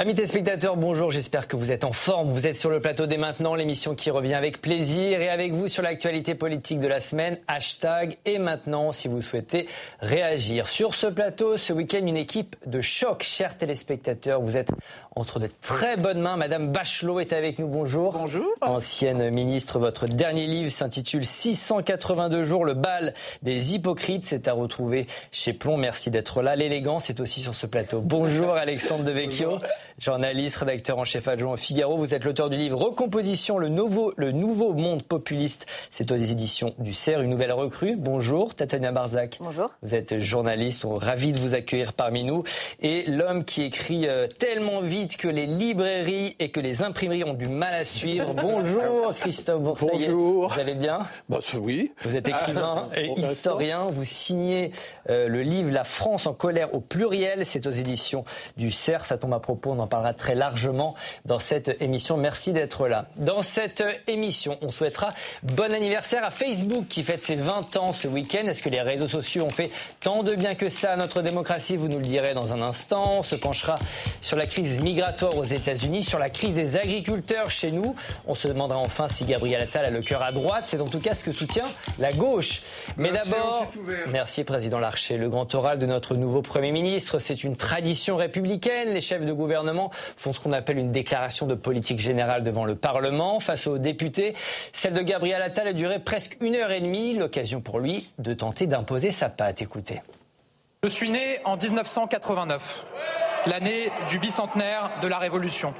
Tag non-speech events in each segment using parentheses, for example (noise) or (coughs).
Amis téléspectateurs, bonjour, j'espère que vous êtes en forme. Vous êtes sur le plateau dès maintenant, l'émission qui revient avec plaisir et avec vous sur l'actualité politique de la semaine, hashtag et maintenant si vous souhaitez réagir. Sur ce plateau, ce week-end, une équipe de choc, chers téléspectateurs. Vous êtes entre de très bonnes mains. Madame Bachelot est avec nous, bonjour. Bonjour. Ancienne ministre, votre dernier livre s'intitule 682 jours, le bal des hypocrites. C'est à retrouver chez Plomb. Merci d'être là. L'élégance est aussi sur ce plateau. Bonjour Alexandre Devecchio journaliste, rédacteur en chef adjoint au Figaro. Vous êtes l'auteur du livre Recomposition, le nouveau, le nouveau monde populiste. C'est aux éditions du CERF, une nouvelle recrue. Bonjour, Tatania Barzac. Bonjour. Vous êtes journaliste, on est ravi de vous accueillir parmi nous. Et l'homme qui écrit euh, tellement vite que les librairies et que les imprimeries ont du mal à suivre. (laughs) Bonjour, Christophe Boursaillet. Bonjour. Vous allez bien? Bah, Oui. Vous êtes écrivain (laughs) et historien. Vous signez euh, le livre La France en colère au pluriel. C'est aux éditions du CERF. Ça tombe à propos, on parlera très largement dans cette émission. Merci d'être là. Dans cette émission, on souhaitera bon anniversaire à Facebook qui fête ses 20 ans ce week-end. Est-ce que les réseaux sociaux ont fait tant de bien que ça à notre démocratie? Vous nous le direz dans un instant. On se penchera sur la crise migratoire aux États-Unis, sur la crise des agriculteurs chez nous. On se demandera enfin si Gabriel Attal a le cœur à droite. C'est en tout cas ce que soutient la gauche. Mais d'abord, merci Président Larcher. Le grand oral de notre nouveau Premier ministre, c'est une tradition républicaine. Les chefs de gouvernement font ce qu'on appelle une déclaration de politique générale devant le Parlement face aux députés. Celle de Gabriel Attal a duré presque une heure et demie, l'occasion pour lui de tenter d'imposer sa patte. Écoutez. Je suis né en 1989, l'année du bicentenaire de la Révolution.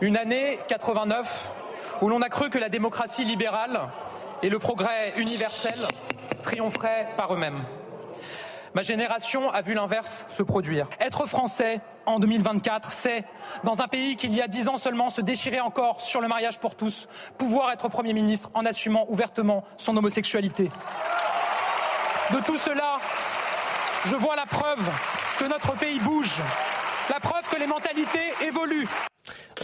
Une année 89 où l'on a cru que la démocratie libérale et le progrès universel triompheraient par eux-mêmes. Ma génération a vu l'inverse se produire. Être français en 2024, c'est, dans un pays qui il y a dix ans seulement se déchirait encore sur le mariage pour tous, pouvoir être Premier ministre en assumant ouvertement son homosexualité. De tout cela, je vois la preuve que notre pays bouge, la preuve que les mentalités évoluent.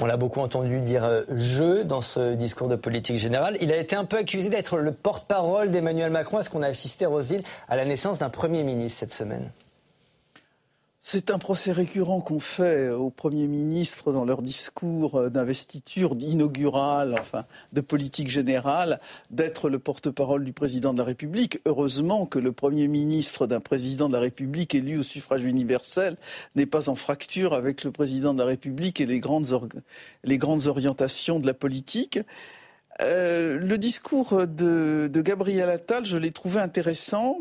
On l'a beaucoup entendu dire euh, je dans ce discours de politique générale. Il a été un peu accusé d'être le porte-parole d'Emmanuel Macron. Est-ce qu'on a assisté, Roselyne, à la naissance d'un Premier ministre cette semaine c'est un procès récurrent qu'on fait au Premier ministre dans leur discours d'investiture inaugural, enfin, de politique générale, d'être le porte-parole du président de la République. Heureusement que le Premier ministre d'un président de la République élu au suffrage universel n'est pas en fracture avec le président de la République et les grandes, les grandes orientations de la politique. Euh, le discours de, de Gabriel Attal, je l'ai trouvé intéressant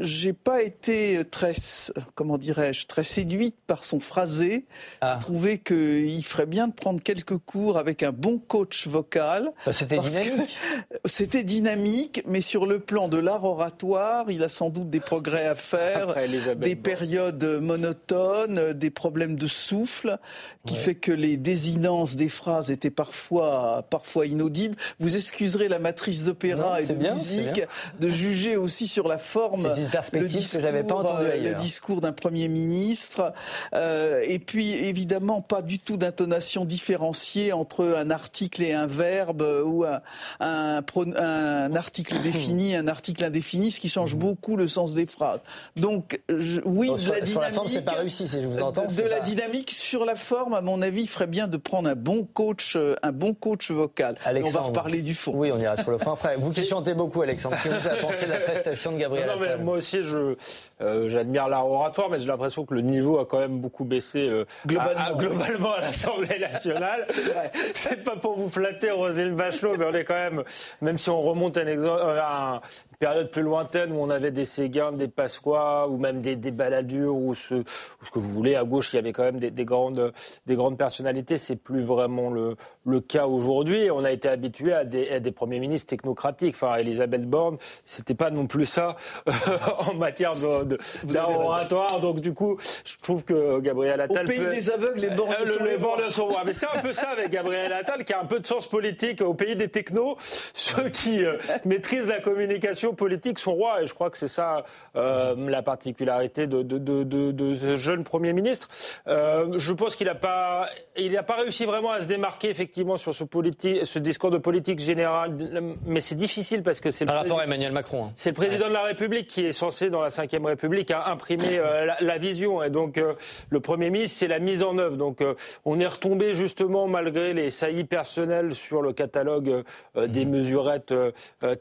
j'ai pas été très, comment dirais-je, très séduite par son phrasé. Ah. J'ai trouvé qu'il ferait bien de prendre quelques cours avec un bon coach vocal. Bah, c'était dynamique. (laughs) C'était dynamique, mais sur le plan de l'art oratoire, il a sans doute des progrès à faire, des périodes monotones, des problèmes de souffle, qui fait que les désinences des phrases étaient parfois, parfois inaudibles. Vous excuserez la matrice d'opéra et de musique de juger aussi sur la forme perspective que j'avais pas entendue euh, Le discours d'un Premier ministre. Euh, et puis, évidemment, pas du tout d'intonation différenciée entre un article et un verbe ou un, un, article (coughs) défini, un article indéfini, ce qui change mhm. beaucoup le sens des phrases. Donc, oui, de la dynamique. la forme, c'est pas réussi, si je vous entends. De, la dynamique sur la forme, à mon avis, il ferait bien de prendre un bon coach, euh, un bon coach vocal. on va reparler du fond. Oui, on ira sur le fond après. Vous qui chantez beaucoup, Alexandre, qu'est-ce que vous avez pensé de la prestation de (laughs) Gabriel moi aussi, je, euh, j'admire l'art oratoire, mais j'ai l'impression que le niveau a quand même beaucoup baissé euh, globalement. À, globalement à l'Assemblée nationale. (laughs) c'est pas pour vous flatter, Roselyne Bachelot, mais on est quand même, même si on remonte un exemple, euh, un, période plus lointaine où on avait des Séguin, des Pasqua ou même des, des baladures ou ce, ce, que vous voulez. À gauche, il y avait quand même des, des grandes, des grandes personnalités. C'est plus vraiment le, le cas aujourd'hui. On a été habitué à des, à des premiers ministres technocratiques. Enfin, Elisabeth Borne, c'était pas non plus ça (laughs) en matière d'oratoire. Donc du coup, je trouve que Gabriel Attal. Au pays des aveugles, les bornes euh, les bornes sont rois. Mais c'est un peu ça avec Gabriel Attal, qui a un peu de sens politique au pays des technos, ceux qui euh, maîtrisent la communication politiques sont rois. Et je crois que c'est ça euh, la particularité de, de, de, de, ce jeune Premier ministre. Euh, je pense qu'il n'a pas, il n'a pas réussi vraiment à se démarquer effectivement sur ce, politique, ce discours de politique générale. Mais c'est difficile parce que c'est par rapport à Emmanuel Macron. Hein. C'est le président de la République qui est censé, dans la Ve République, imprimer la, la, vision. Et donc, le Premier ministre, c'est la mise en œuvre. Donc, on est retombé justement, malgré les saillies personnelles, sur le catalogue des mmh. mesurettes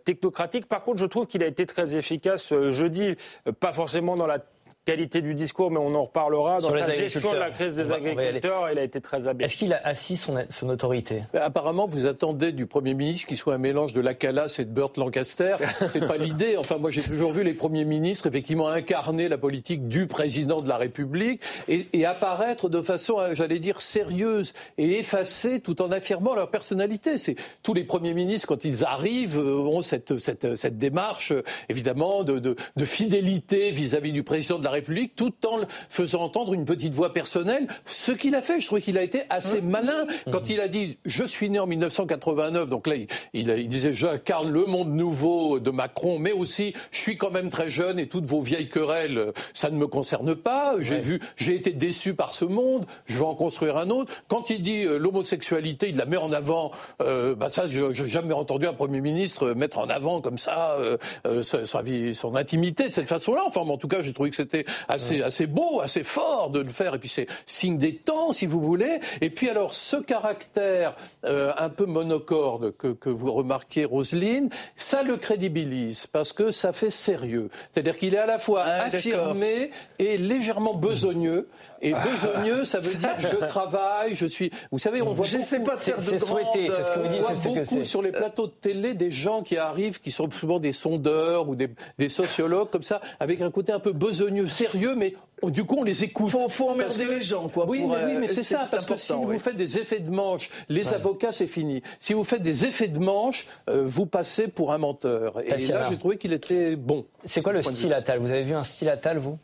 technocratiques. Par contre, je trouve qu'il a été très efficace jeudi, pas forcément dans la qualité du discours, mais on en reparlera. Dans la gestion de la crise des agriculteurs, il a été très habile. Est-ce qu'il a assis son, son autorité? Apparemment, vous attendez du Premier ministre qu'il soit un mélange de la Calas et de Burt Lancaster. C'est pas l'idée. Enfin, moi, j'ai toujours vu les premiers ministres effectivement incarner la politique du président de la République et, et apparaître de façon, euh, j'allais dire, sérieuse et effacée, tout en affirmant leur personnalité. C'est tous les premiers ministres quand ils arrivent euh, ont cette, cette, cette démarche, euh, évidemment, de, de, de fidélité vis-à-vis -vis du président de la République tout en faisant entendre une petite voix personnelle. Ce qu'il a fait, je trouvais qu'il a été assez malin quand il a dit je suis né en 1989. Donc là, il, il, disait j'incarne le monde nouveau de Macron, mais aussi je suis quand même très jeune et toutes vos vieilles querelles, ça ne me concerne pas. J'ai vu, j'ai été déçu par ce monde. Je vais en construire un autre. Quand il dit euh, l'homosexualité, il la met en avant. Euh, bah ça, je n'ai jamais entendu un premier ministre mettre en avant comme ça euh, euh sa, vie, son intimité de cette façon-là. Enfin, en tout cas, j'ai trouvé que c'était assez, assez beau, assez fort de le faire. Et puis c'est signe des temps, si vous voulez. Et puis alors, ce caractère euh, un peu monocorde que, que vous remarquez, Roselyne, ça le crédibilise parce que ça fait sérieux. C'est-à-dire qu'il est à la fois ah, affirmé et légèrement besogneux. Et (laughs) besogneux, ça veut dire je travaille, je suis. Vous savez, on voit. Je sais pas faire de souhaité, c'est ce que vous dites. On voit beaucoup sur les plateaux de télé des gens qui arrivent, qui sont souvent des sondeurs ou des, des sociologues comme ça, avec un côté un peu besogneux sérieux, mais du coup, on les écoute. Faut, faut emmerder les gens, quoi. Oui, mais, oui, mais c'est ça, parce que si vous faites des effets de manche, les avocats, c'est fini. Si vous faites des effets de manche, euh, vous passez pour un menteur. Et là, j'ai trouvé qu'il était bon. C'est quoi le style Attal Vous avez vu un style Attal, vous?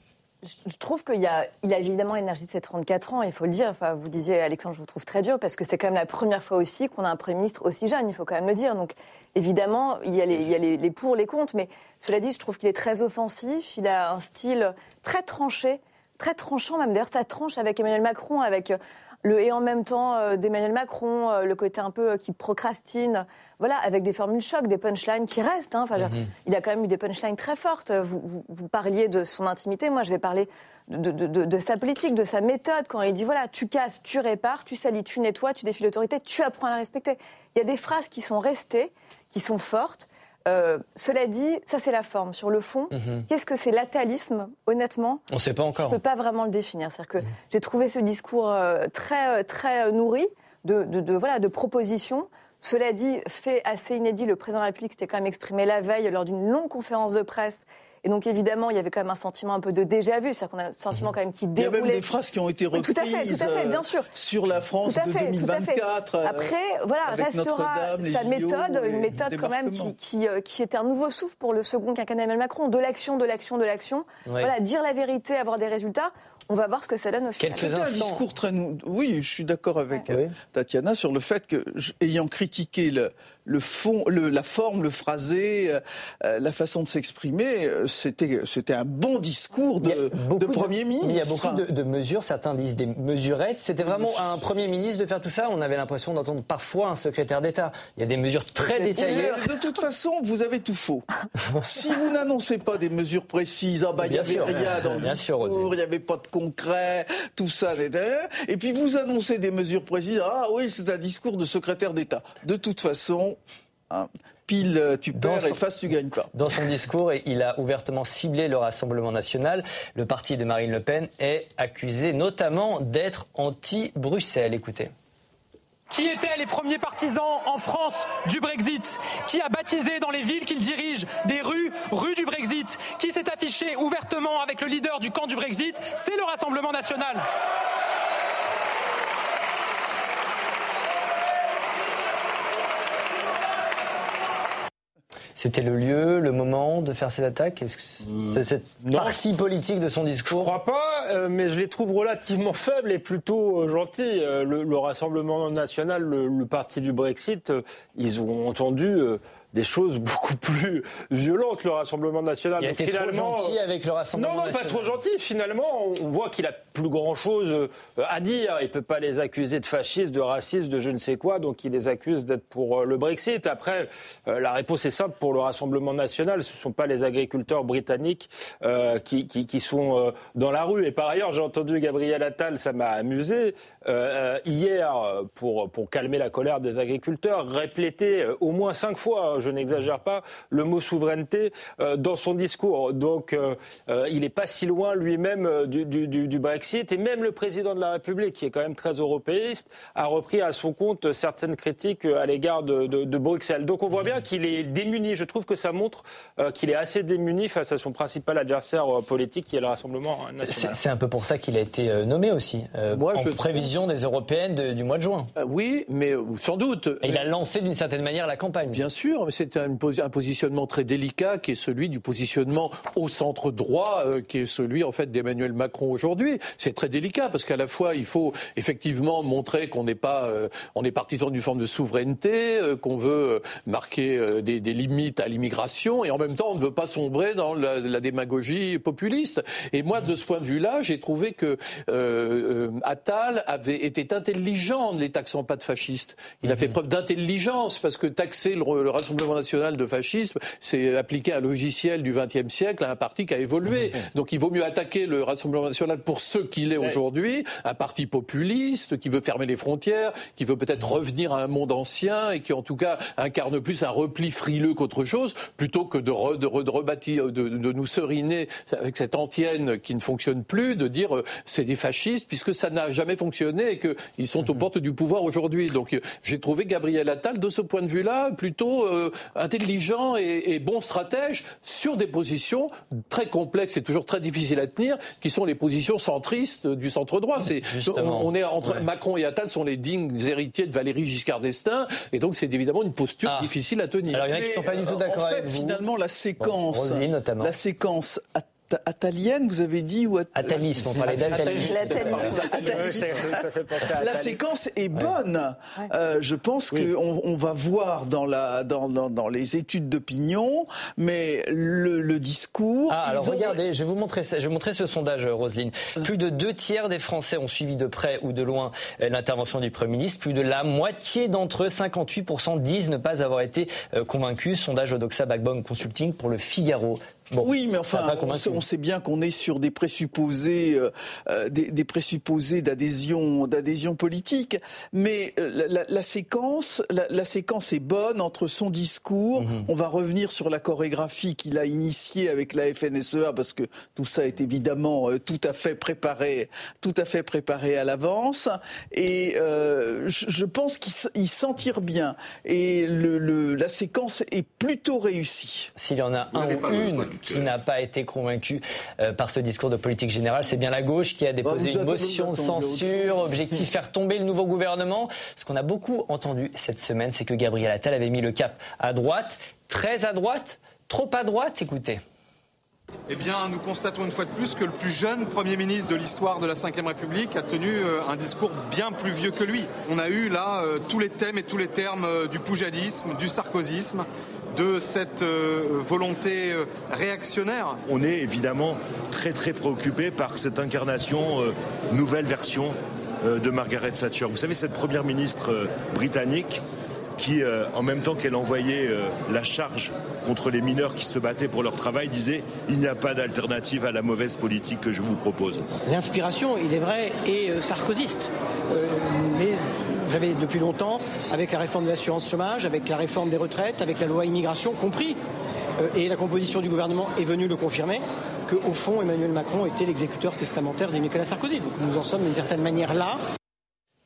Je trouve qu'il a, il a évidemment l'énergie de ses 34 ans, il faut le dire. Enfin, vous disiez, Alexandre, je vous trouve très dur, parce que c'est quand même la première fois aussi qu'on a un Premier ministre aussi jeune, il faut quand même le dire. Donc, évidemment, il y a les, les, les pour, les contre, mais cela dit, je trouve qu'il est très offensif, il a un style très tranché, très tranchant même. D'ailleurs, ça tranche avec Emmanuel Macron, avec le et en même temps euh, d'Emmanuel Macron, euh, le côté un peu euh, qui procrastine, voilà, avec des formules choc, des punchlines qui restent. Hein. Enfin, mhm. il a quand même eu des punchlines très fortes. Vous, vous, parliez de son intimité, moi je vais parler de, de, de, de, sa politique, de sa méthode, quand il dit voilà, tu casses, tu répares, tu salis, tu nettoies, tu défies l'autorité, tu apprends à la respecter. Il y a des phrases qui sont restées, qui sont fortes. Euh, cela dit, ça c'est la forme. Sur le fond, mhm. qu'est-ce que c'est l'atalisme Honnêtement, on ne sait pas encore. Je ne peux pas vraiment le définir. C'est-à-dire que mhm. j'ai trouvé ce discours euh, très euh, très nourri de, de, voilà de propositions. Cela dit, fait assez inédit, le président de la République s'était quand même exprimé la veille lors d'une longue conférence de presse et donc, évidemment, il y avait quand même un sentiment un peu de déjà-vu. C'est-à-dire qu'on a un sentiment mhm. quand même qui déroulait. Il y a même des phrases qui ont été reprises. tout à fait, tout à fait, bien sûr. Sur la France de 2024. Euh, Après, voilà, restera sa méthode, une méthode quand même qui, qui, euh, qui, était un nouveau souffle pour le second quinquennat Emmanuel Macron. De l'action, de l'action, de l'action. Voilà, dire la vérité, avoir des résultats. On va voir ce que ça donne au final. C'était un discours très. Oui, je suis d'accord avec euh, Tatiana sur le fait que, ayant critiqué le, le fond, le, la forme, le phrasé, euh, euh, la façon de s'exprimer, euh, c'était c'était un bon discours de, de Premier ministre. il y a beaucoup de, de, mesures, certains disent des mesurettes. C'était vraiment un Premier ministre de faire tout ça. On avait l'impression d'entendre parfois un secrétaire d'État. Il y a des mesures très détaillées. De toute façon, vous avez tout faux. (laughs) si vous n'annoncez pas des mesures précises, ah bah il y avait rien dans le discours, il n'y avait pas de concret, tout ça, et puis vous annoncez des mesures précises, ah oui, c'est un discours de secrétaire d'État. De toute façon, Hein. pile euh, tu perds et face tu gagnes pas. Dans son discours, il a ouvertement ciblé le Rassemblement national. Le parti de Marine Le Pen est accusé notamment d'être anti-Bruxelles. Écoutez. Qui étaient les premiers partisans en France du Brexit? Qui a baptisé dans les villes qu'il dirige des rues, rues du Brexit? Qui s'est affiché ouvertement avec le leader du camp du Brexit? C'est le Rassemblement national. C'était le lieu, le moment de faire cette attaque? Est-ce que c'est cette partie politique de son discours? Je crois pas, euh, mais je les trouve relativement faibles et plutôt euh, gentils. Euh, le, Rassemblement national, le, parti du Brexit, ils ont entendu des choses (laughs) beaucoup plus violentes, le Rassemblement national. Il a été finalement, trop gentil avec le Rassemblement non, non, pas trop gentil. Finalement, on voit qu'il a plus grand-chose à dire. Il peut pas les accuser de fascisme, de racisme, de je ne sais quoi, donc il les accuse d'être pour le Brexit. Après, la réponse est simple pour le Rassemblement national. Ce ne sont pas les agriculteurs britanniques qui, qui, qui, sont dans la rue. Et par ailleurs, j'ai entendu Gabriel Attal, ça m'a amusé, hier, pour, pour calmer la colère des agriculteurs, répéter au moins cinq fois, hein, je n'exagère pas, le mot souveraineté euh, dans son discours. Donc euh, euh, il n'est pas si loin lui-même du, du, du, Brexit. Et même le président de la République, qui est quand même très européiste, a repris à son compte certaines critiques à l'égard de, de, Bruxelles. Donc on voit bien qu'il est démuni. Je trouve que ça montre qu'il est assez démuni face à son principal adversaire politique, qui est le Rassemblement national. C'est un peu pour ça qu'il a été nommé aussi, Moi, en prévision des européennes du mois de juin. oui, mais sans doute. Et il a lancé d'une certaine manière la campagne. Bien sûr, mais c'est un, positionnement très délicat qui est celui du positionnement au centre droit, euh, qui est celui en fait d'Emmanuel Macron aujourd'hui. C'est très délicat parce qu'à la fois il faut effectivement montrer qu'on n'est pas, euh, on est partisan d'une forme de souveraineté, euh, qu'on veut marquer des, des, limites à l'immigration, et en même temps on ne veut pas sombrer dans la, la démagogie populiste. Et moi, de ce point de vue-là, j'ai trouvé que Attal avait été intelligent en ne les taxant pas de fascistes. Il a fait mhm. preuve d'intelligence parce que taxer le, le Rassemblement national de fascisme, c'est appliquer un logiciel du XXe siècle à un parti qui a évolué. Donc il vaut mieux attaquer le Rassemblement national pour ce qu'il est aujourd'hui, un parti populiste qui veut fermer les frontières, qui veut peut-être revenir à un monde ancien et qui en tout cas incarne plus un repli frileux qu'autre chose, plutôt que de, de, rebâtir, de, nous seriner avec cette antienne qui ne fonctionne plus, de dire euh, c'est des fascistes, puisque ça n'a jamais fonctionné et qu'ils sont aux portes du pouvoir aujourd'hui. Donc euh, j'ai trouvé Gabriel Attal, de ce point de vue-là, plutôt euh, intelligent et, bon stratège sur des positions très complexes et toujours très difficiles à tenir, qui sont les positions centristes du centre droit. C'est, on, est entre Macron et Attal sont les dignes héritiers de Valéry Giscard d'Estaing, et donc c'est évidemment une posture ah. difficile à tenir. Alors il y en a qui sont pas du tout d'accord en fait, Finalement, la séquence, la séquence atalienne, vous avez dit ou Atalisme, on parlait d'atalisme. La séquence est bonne. Euh, je pense qu'on on va voir dans, la, dans, dans, dans les études d'opinion, mais le, le discours. Ah, alors regardez, je vais vous montrer ça. Je vais vous montrer ce sondage, Roselyne. Plus de deux tiers des Français ont suivi de près ou de loin euh, l'intervention du Premier ministre. Plus de la moitié d'entre eux, 58%, disent ne pas avoir été euh, convaincus. Sondage Odoxa Backbone Consulting pour le Figaro oui, mais enfin, on sait, bien qu'on est sur des présupposés, euh, euh, des, présupposés d'adhésion, d'adhésion politique. Mais euh, la, séquence, la, séquence est bonne entre son discours. Mhm. On va revenir sur la chorégraphie qu'il a initiée avec la FNSEA parce que tout ça est évidemment tout à fait préparé, tout à fait préparé à l'avance. Et je, pense qu'il s'en tire bien. Et le, la séquence est plutôt réussie. S'il y en a un ou une qui n'a pas été convaincu euh, par ce discours de politique générale. C'est bien la gauche qui a déposé bah, une motion de censure, objectif faire tomber le nouveau gouvernement. Ce qu'on a beaucoup entendu cette semaine, c'est que Gabriel Attal avait mis le cap à droite, très à droite, trop à droite. Écoutez. Eh bien, nous constatons une fois de plus que le plus jeune Premier ministre de l'histoire de la Ve République a tenu euh, un discours bien plus vieux que lui. On a eu là euh, tous les thèmes et tous les termes du poujadisme, du sarkozysme, de cette euh, volonté euh, réactionnaire On est évidemment très très préoccupé par cette incarnation, euh, nouvelle version de Margaret Thatcher. Vous savez, cette première ministre britannique qui, en même temps qu'elle envoyait la charge contre les mineurs qui se battaient pour leur travail, disait il n'y a pas d'alternative à la mauvaise politique que je vous propose. L'inspiration, il est vrai, est sarkozyste. mais j'avais depuis longtemps, avec la réforme de l'assurance chômage, avec la réforme des retraites, avec la loi immigration, compris, euh, et la composition du gouvernement est venue le confirmer, qu'au fond, Emmanuel Macron était l'exécuteur testamentaire de Nicolas Sarkozy. Donc nous en sommes d'une certaine manière là.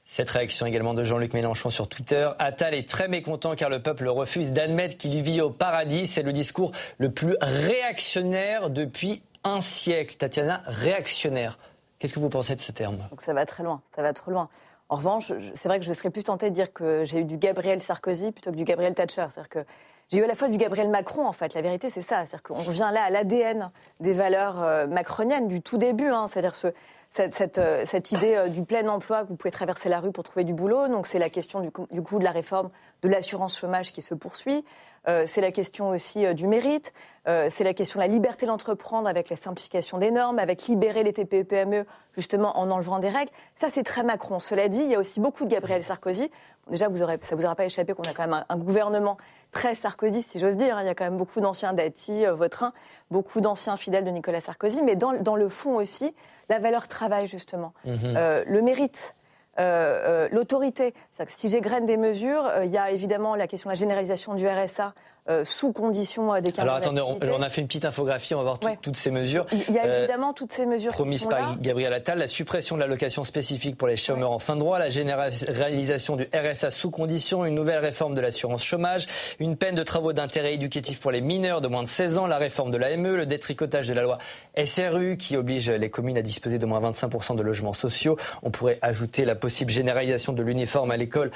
Cette réaction également de Jean-Luc Mélenchon sur Twitter. Attal est très mécontent car le peuple refuse d'admettre qu'il vit au paradis. C'est le discours le plus réactionnaire depuis un siècle. Tatiana, réactionnaire. Qu'est-ce que vous pensez de ce terme? Donc ça va très loin, ça va trop loin. En revanche, c'est vrai que je serais plus tentée de dire que j'ai eu du Gabriel Sarkozy plutôt que du Gabriel Thatcher. C'est-à-dire que j'ai eu à la fois du Gabriel Macron, en fait. La vérité, c'est ça. C'est-à-dire qu'on revient là à l'ADN des valeurs euh, macroniennes du tout début. Hein. C'est-à-dire euh, cette, idée euh, du plein emploi, que vous pouvez traverser la rue pour trouver du boulot. Donc c'est la question du, coût de la réforme de l'assurance chômage qui se poursuit. C'est la question aussi du mérite, euh, c'est la question de la liberté d'entreprendre avec la simplification des normes, avec libérer les TPE-PME e, justement en enlevant des règles. Ça, c'est très Macron. Cela dit, il y a aussi beaucoup de Gabriel Sarkozy. Déjà, vous aurez, ça ne vous aura pas échappé qu'on a quand même un, gouvernement très Sarkozy, si j'ose dire. Hein. Il y a quand même beaucoup d'anciens Dati, Vautrin, beaucoup d'anciens fidèles de Nicolas Sarkozy, mais dans, dans, le fond aussi, la valeur travail, justement, mmh. le mérite. Euh, euh, l'autorité. Si j'égrène des mesures, euh, il y a évidemment la question de la généralisation du RSA euh, sous conditions euh, des Alors attendez, on, a fait une petite infographie, on va voir toutes ces mesures. Il y a euh, évidemment toutes ces mesures promises par Gabriel Attal, la suppression de l'allocation spécifique pour les chômeurs en fin de droit, la généralisation du RSA sous conditions, une nouvelle réforme de l'assurance chômage, une peine de travaux d'intérêt éducatif pour les mineurs de moins de 16 ans, la réforme de l'AME, le détricotage de la loi SRU qui oblige les communes à disposer de moins 25% de logements sociaux. On pourrait ajouter la possible généralisation de l'uniforme à l'école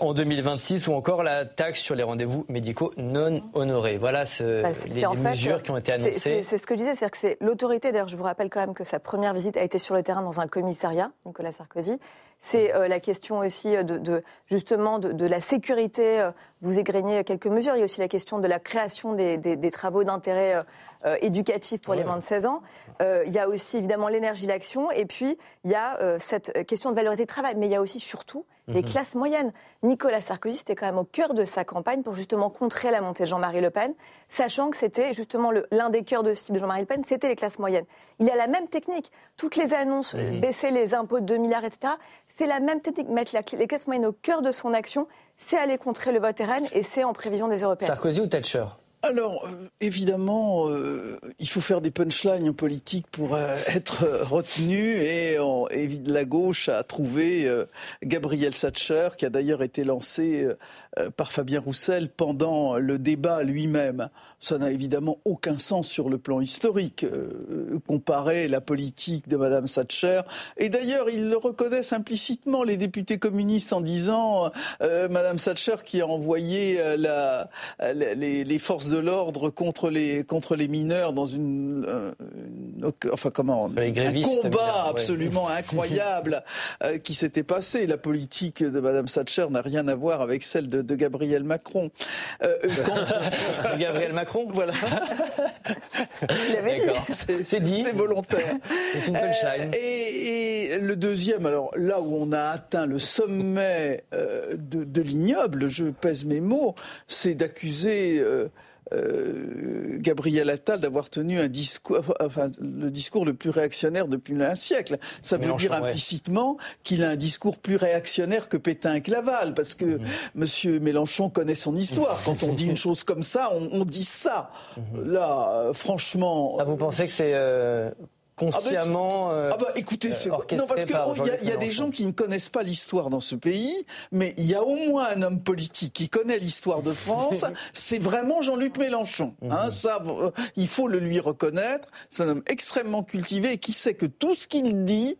en 2026 ou encore la taxe sur les rendez-vous médicaux non honorés. Voilà ce, bah, les, mesures qui ont été annoncées. C'est ce que je disais, c'est-à-dire que c'est l'autorité. D'ailleurs, je vous rappelle quand même que sa première visite a été sur le terrain dans un commissariat, Nicolas Sarkozy. C'est euh, la question aussi de, justement de, la sécurité. Euh, vous égrenez quelques mesures. Il y a aussi la question de la création des, travaux d'intérêt euh, éducatif pour les moins de 16 ans. il y a aussi évidemment l'énergie, l'action. Et puis, il y a cette question de valoriser le travail. Mais il y a aussi surtout les mhm. classes moyennes. Nicolas Sarkozy, c'était quand même au cœur de sa campagne pour justement contrer la montée de Jean-Marie Le Pen, sachant que c'était justement l'un des cœurs de cible de Jean-Marie Le Pen, c'était les classes moyennes. Il a la même technique. Toutes les annonces, mhm. baisser les impôts de 2 milliards, etc., c'est la même technique. Mettre les classes moyennes au cœur de son action, c'est aller contrer le vote RN et c'est en prévision des Européens. Sarkozy ou Thatcher? Alors, euh, évidemment, euh, il faut faire des punchlines en politique pour euh, être retenu et, la gauche a trouvé Gabriel Thatcher, qui a d'ailleurs été lancé par Fabien Roussel pendant le débat lui-même. Ça n'a évidemment aucun sens sur le plan historique, comparer la politique de Madame Thatcher. Et d'ailleurs, ils le reconnaissent implicitement, les députés communistes, en disant Madame Thatcher qui a envoyé la, les forces de l'ordre contre les, contre les mineurs dans une, euh, enfin comment, un combat absolument (laughs) incroyable euh, qui s'était passé. La politique de Madame Thatcher n'a rien à voir avec celle de, de Gabriel Macron. Euh, (laughs) Gabriel Macron (laughs) Voilà. C'est dit. C'est volontaire. C'est une et, et, le deuxième, alors là où on a atteint le sommet de, de l'ignoble, je pèse mes mots, c'est d'accuser euh, Gabriel Attal d'avoir tenu un discours, enfin le discours le plus réactionnaire depuis un siècle. Ça veut dire implicitement qu'il a un discours plus réactionnaire que Pétain et Claval, parce que mhm. Monsieur Mélenchon connaît son histoire. Quand on dit une chose comme ça, on, dit ça. Mhm. Là, euh, franchement. Ah, vous pensez que c'est euh, consciemment. Ah bah, ah bah écoutez, euh, non parce qu'il oh, y, y, a des gens qui ne connaissent pas l'histoire dans ce pays, mais il y a au moins un homme politique qui connaît l'histoire de France. (laughs) c'est vraiment Jean-Luc Mélenchon. Hein, mhm. ça, euh, il faut le lui reconnaître. C'est un homme extrêmement cultivé et qui sait que tout ce qu'il dit.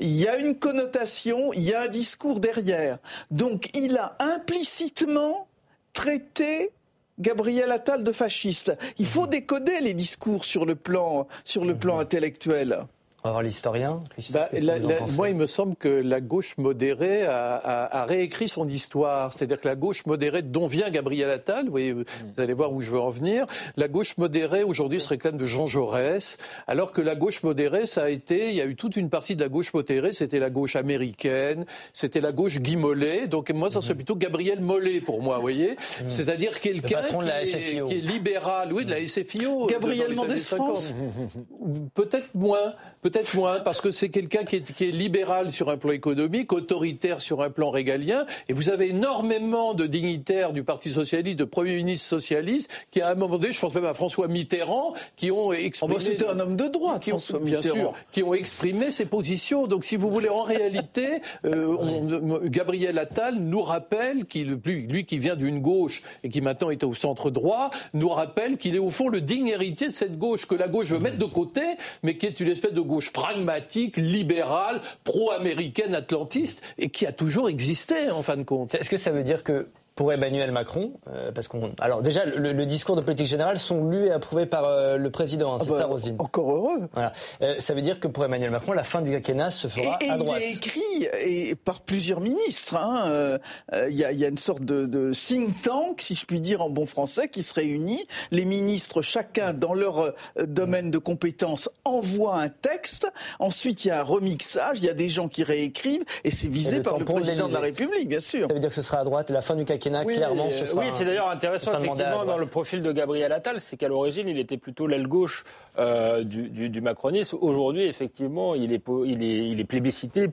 Il y a une connotation, il y a un discours derrière. Donc il a implicitement traité Gabriel Attal de fasciste. Il faut mhm. décoder les discours sur le plan, sur le plan mhm. intellectuel. On va voir l'historien. Bah, moi, il me semble que la gauche modérée a, réécrit son histoire. C'est-à-dire que la gauche modérée, dont vient Gabriel Attal, vous, voyez, vous allez voir où je veux en venir, la gauche modérée aujourd'hui se réclame de Jean Jaurès, alors que la gauche modérée, ça a été, il y a eu toute une partie de la gauche modérée, c'était la gauche américaine, c'était la gauche Guy Mollet. Donc moi, ça serait plutôt Gabriel Mollet pour moi, vous voyez. C'est-à-dire quelqu'un qui, qui, est libéral, oui, de la SFIO. Gabriel Mendès France. Peut-être moins. Peut-être moins, parce que c'est quelqu'un qui est, libéral sur un plan économique, autoritaire sur un plan régalien, et vous avez énormément de dignitaires du Parti socialiste, de premiers ministres socialistes, qui à un moment donné, je pense même à François Mitterrand, qui ont oh, bah, exprimé... C'était un homme de droite, qui ont, Bien sûr, qui ont exprimé ses positions. Donc si vous voulez, en réalité, euh, Gabriel Attal nous rappelle, qu'il, lui qui vient d'une gauche et qui maintenant est au centre droit, nous rappelle qu'il est au fond le digne héritier de cette gauche, que la gauche veut mettre de côté, mais qui est une espèce de gauche pragmatique, libérale, pro-américaine, atlantiste, et qui a toujours existé en fin de compte. Est-ce que ça veut dire que pour Emmanuel Macron euh, Parce qu'on, alors déjà, le, discours de politique générale sont lus et approuvés par euh, le président. Hein, c'est ah ça, bah, Rosine. Encore heureux. Voilà. Euh, ça veut dire que pour Emmanuel Macron, la fin du quinquennat se fera et, à droite. Il est écrit et par plusieurs ministres. Hein, il y, a, y, a, une sorte de, de, think tank, si je puis dire en bon français, qui se réunit. Les ministres, chacun dans leur domaine de compétences, envoient un texte. Ensuite, il y a un remixage. Il y a des gens qui réécrivent et c'est visé par le président de la République, bien sûr. Ça veut dire que ce sera à droite. La fin du quinquennat, clairement, ce oui, c'est d'ailleurs intéressant effectivement dans le profil de Gabriel Attal, c'est qu'à l'origine il était plutôt l'aile gauche euh, du, du, macronisme. Aujourd'hui, effectivement, il est, il est, il est plébiscité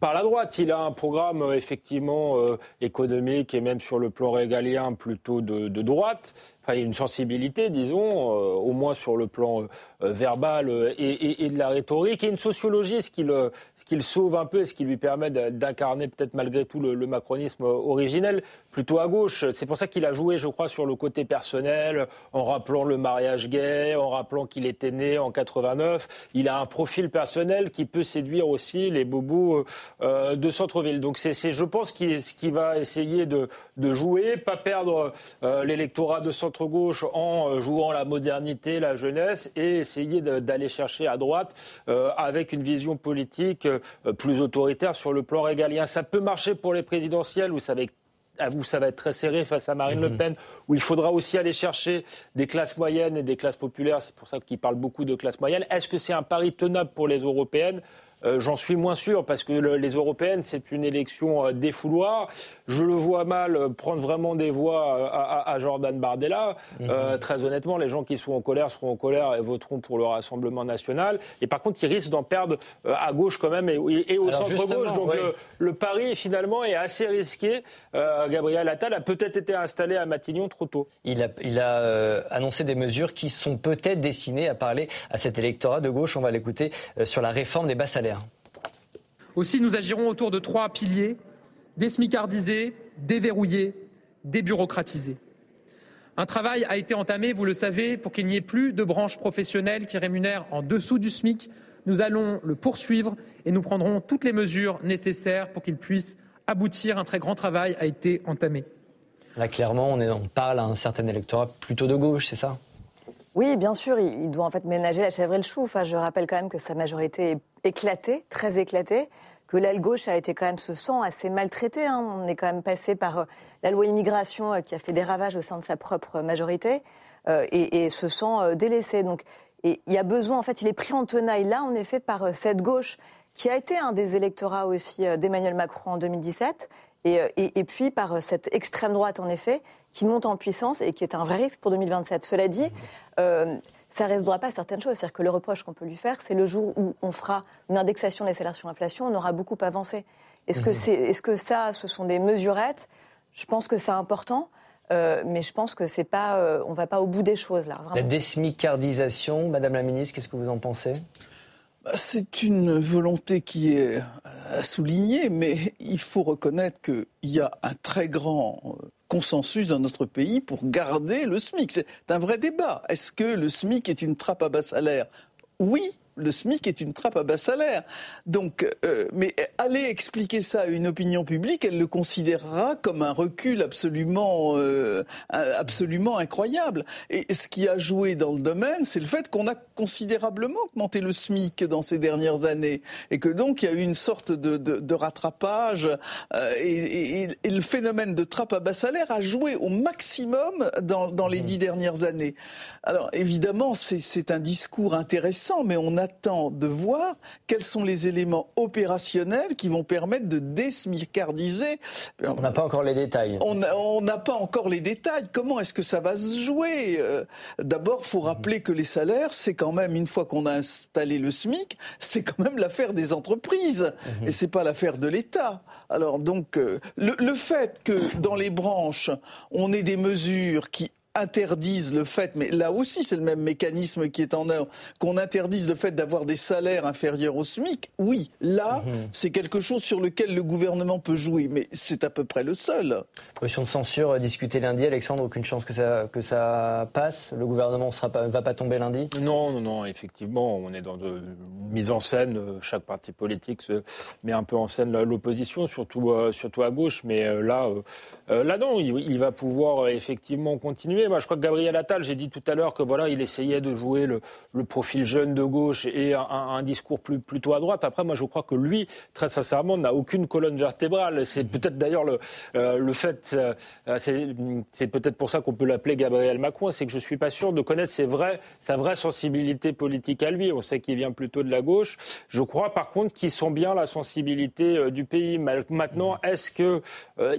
par la droite. Il a un programme euh, effectivement euh, économique et même sur le plan régalien plutôt de, de droite. Enfin, une sensibilité, disons, au moins sur le plan verbal et, et, et, de la rhétorique, et une sociologie, ce qui le, sauve un peu et ce qui lui permet d'incarner peut-être malgré tout le, macronisme originel plutôt à gauche. C'est pour ça qu'il a joué, je crois, sur le côté personnel, en rappelant le mariage gay, en rappelant qu'il était né en 89. Il a un profil personnel qui peut séduire aussi les bobos euh, de centre-ville. Donc c'est, je pense, ce qu'il va essayer de, de, jouer, pas perdre euh, l'électorat de centre-gauche en euh, jouant la modernité, la jeunesse, et essayer d'aller chercher à droite avec une vision politique plus autoritaire sur le plan régalien. Ça peut marcher pour les présidentielles où ça va être à vous, ça va être très serré face à Marine Le mhm. Pen, où il faudra aussi aller chercher des classes moyennes et des classes populaires. C'est pour ça qu'il parle beaucoup de classes moyennes. Est-ce que c'est un pari tenable pour les européennes? Euh, j'en suis moins sûr parce que les européennes, c'est une élection euh, défouloir. Je le vois mal euh, prendre vraiment des voix à, Jordan Bardella. Mhm. très honnêtement, les gens qui sont en colère seront en colère et voteront pour le Rassemblement national. Et par contre, ils risquent d'en perdre à gauche quand même et, au centre-gauche. Donc le, pari, finalement, est assez risqué. Gabriel Attal a peut-être été installé à Matignon trop tôt. Il a, il a annoncé des mesures qui sont peut-être destinées à parler à cet électorat de gauche. On va l'écouter sur la réforme des bas salaires. Aussi, nous agirons autour de trois piliers désmicardiser, déverrouiller, débureaucratiser. Un travail a été entamé, vous le savez, pour qu'il n'y ait plus de branches professionnelles qui rémunèrent en dessous du SMIC. Nous allons le poursuivre et nous prendrons toutes les mesures nécessaires pour qu'il puisse aboutir. Un très grand travail a été entamé. Là, clairement, on, on parle à un certain électorat plutôt de gauche, c'est ça? Oui, bien sûr, il doit en fait ménager la chèvre et le chou. Enfin, je rappelle quand même que sa majorité est éclatée, très éclatée, que l'aile gauche a été quand même se sent assez maltraitée. Hein. On est quand même passé par euh, la loi immigration euh, qui a fait des ravages au sein de sa propre majorité euh, et, se sent délaissé. Donc, il y a besoin, en fait, il est pris en tenaille là, en effet, par cette gauche qui a été un des électorats aussi d'Emmanuel Macron en 2017 et, et, puis par cette extrême droite, en effet, qui monte en puissance et qui est un vrai risque pour 2027. Cela dit, euh, ça ne résoudra pas certaines choses. C'est-à-dire que le reproche qu'on peut lui faire, c'est le jour où on fera une indexation des salaires sur l'inflation, on aura beaucoup avancé. Est-ce que, mhm. c'est, est-ce que ça, ce sont des mesurettes? Je pense que c'est important. Euh, mais je pense que c'est pas, euh, on va pas au bout des choses là. La désmicardisation, Madame la Ministre, qu'est-ce que vous en pensez? C'est une volonté qui est à souligner, mais il faut reconnaître qu'il y a un très grand euh, consensus dans notre pays pour garder le SMIC. C'est un vrai débat. Est-ce que le SMIC est une trappe à bas salaire? Oui, le SMIC est une trappe à bas salaire. Donc, euh, mais aller expliquer ça à une opinion publique, elle le considérera comme un recul absolument, euh, absolument incroyable. Et ce qui a joué dans le domaine, c'est le fait qu'on a considérablement augmenté le SMIC dans ces dernières années, et que donc il y a eu une sorte de, de, de rattrapage, euh, et, et, et, le phénomène de trappe à bas salaire a joué au maximum dans, dans les mmh. dix dernières années. Alors évidemment, c'est un discours intéressant, mais on a attend de voir quels sont les éléments opérationnels qui vont permettre de désmicardiser. On n'a pas encore les détails. On n'a pas encore les détails. Comment est-ce que ça va se jouer euh, D'abord, faut rappeler que les salaires, c'est quand même une fois qu'on a installé le SMIC, c'est quand même l'affaire des entreprises mhm. et c'est pas l'affaire de l'État. Alors donc, euh, le, le fait que dans les branches, on ait des mesures qui interdise le fait, mais là aussi c'est le même mécanisme qui est en œuvre, qu'on interdise le fait d'avoir des salaires inférieurs au SMIC, oui, là mhm. c'est quelque chose sur lequel le gouvernement peut jouer, mais c'est à peu près le seul. Motion de censure discutée lundi, Alexandre, aucune chance que ça, que ça passe? Le gouvernement ne va pas tomber lundi? Non, non, non, effectivement, on est dans une mise en scène, chaque parti politique se met un peu en scène l'opposition, surtout, euh, surtout à gauche, mais euh, là, euh, là non, il va pouvoir effectivement continuer moi, je crois que Gabriel Attal, j'ai dit tout à l'heure que voilà, il essayait de jouer le, profil jeune de gauche et un, discours plus, plutôt à droite. Après, moi, je crois que lui, très sincèrement, n'a aucune colonne vertébrale. C'est peut-être d'ailleurs le, euh, le fait, euh, c'est peut-être pour ça qu'on peut l'appeler Gabriel Macron, c'est que je suis pas sûr de connaître ses vrais, sa vraie sensibilité politique à lui. On sait qu'il vient plutôt de la gauche. Je crois par contre qu'il sent bien la sensibilité euh, du pays. Maintenant, est-ce que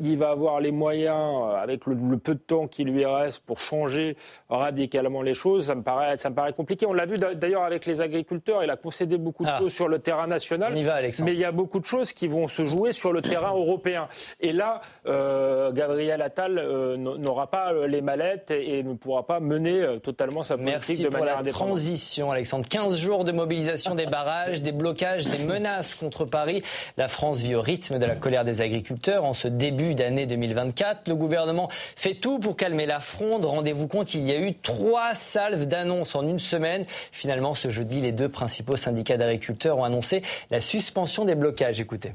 il va avoir les moyens, avec le, peu de temps qui lui reste, changer radicalement les choses, ça me paraît, ça me paraît compliqué. On l'a vu d'ailleurs avec les agriculteurs, il a concédé beaucoup de ah. choses sur le terrain national, mais il y a beaucoup de choses qui vont se jouer sur le terrain européen. Et là, euh, Gabriel Attal euh, n'aura pas euh, les mallettes et, ne pourra pas mener totalement sa politique de manière indépendante. pour la transition, Alexandre. 15 jours de mobilisation des barrages, des blocages, des menaces contre Paris. La France vit au rythme de la colère des agriculteurs en ce début d'année 2024. Le gouvernement fait tout pour calmer la fronde Rendez-vous compte, il y a eu trois salves d'annonces en une semaine. Finalement, ce jeudi, les deux principaux syndicats d'agriculteurs ont annoncé la suspension des blocages. Écoutez.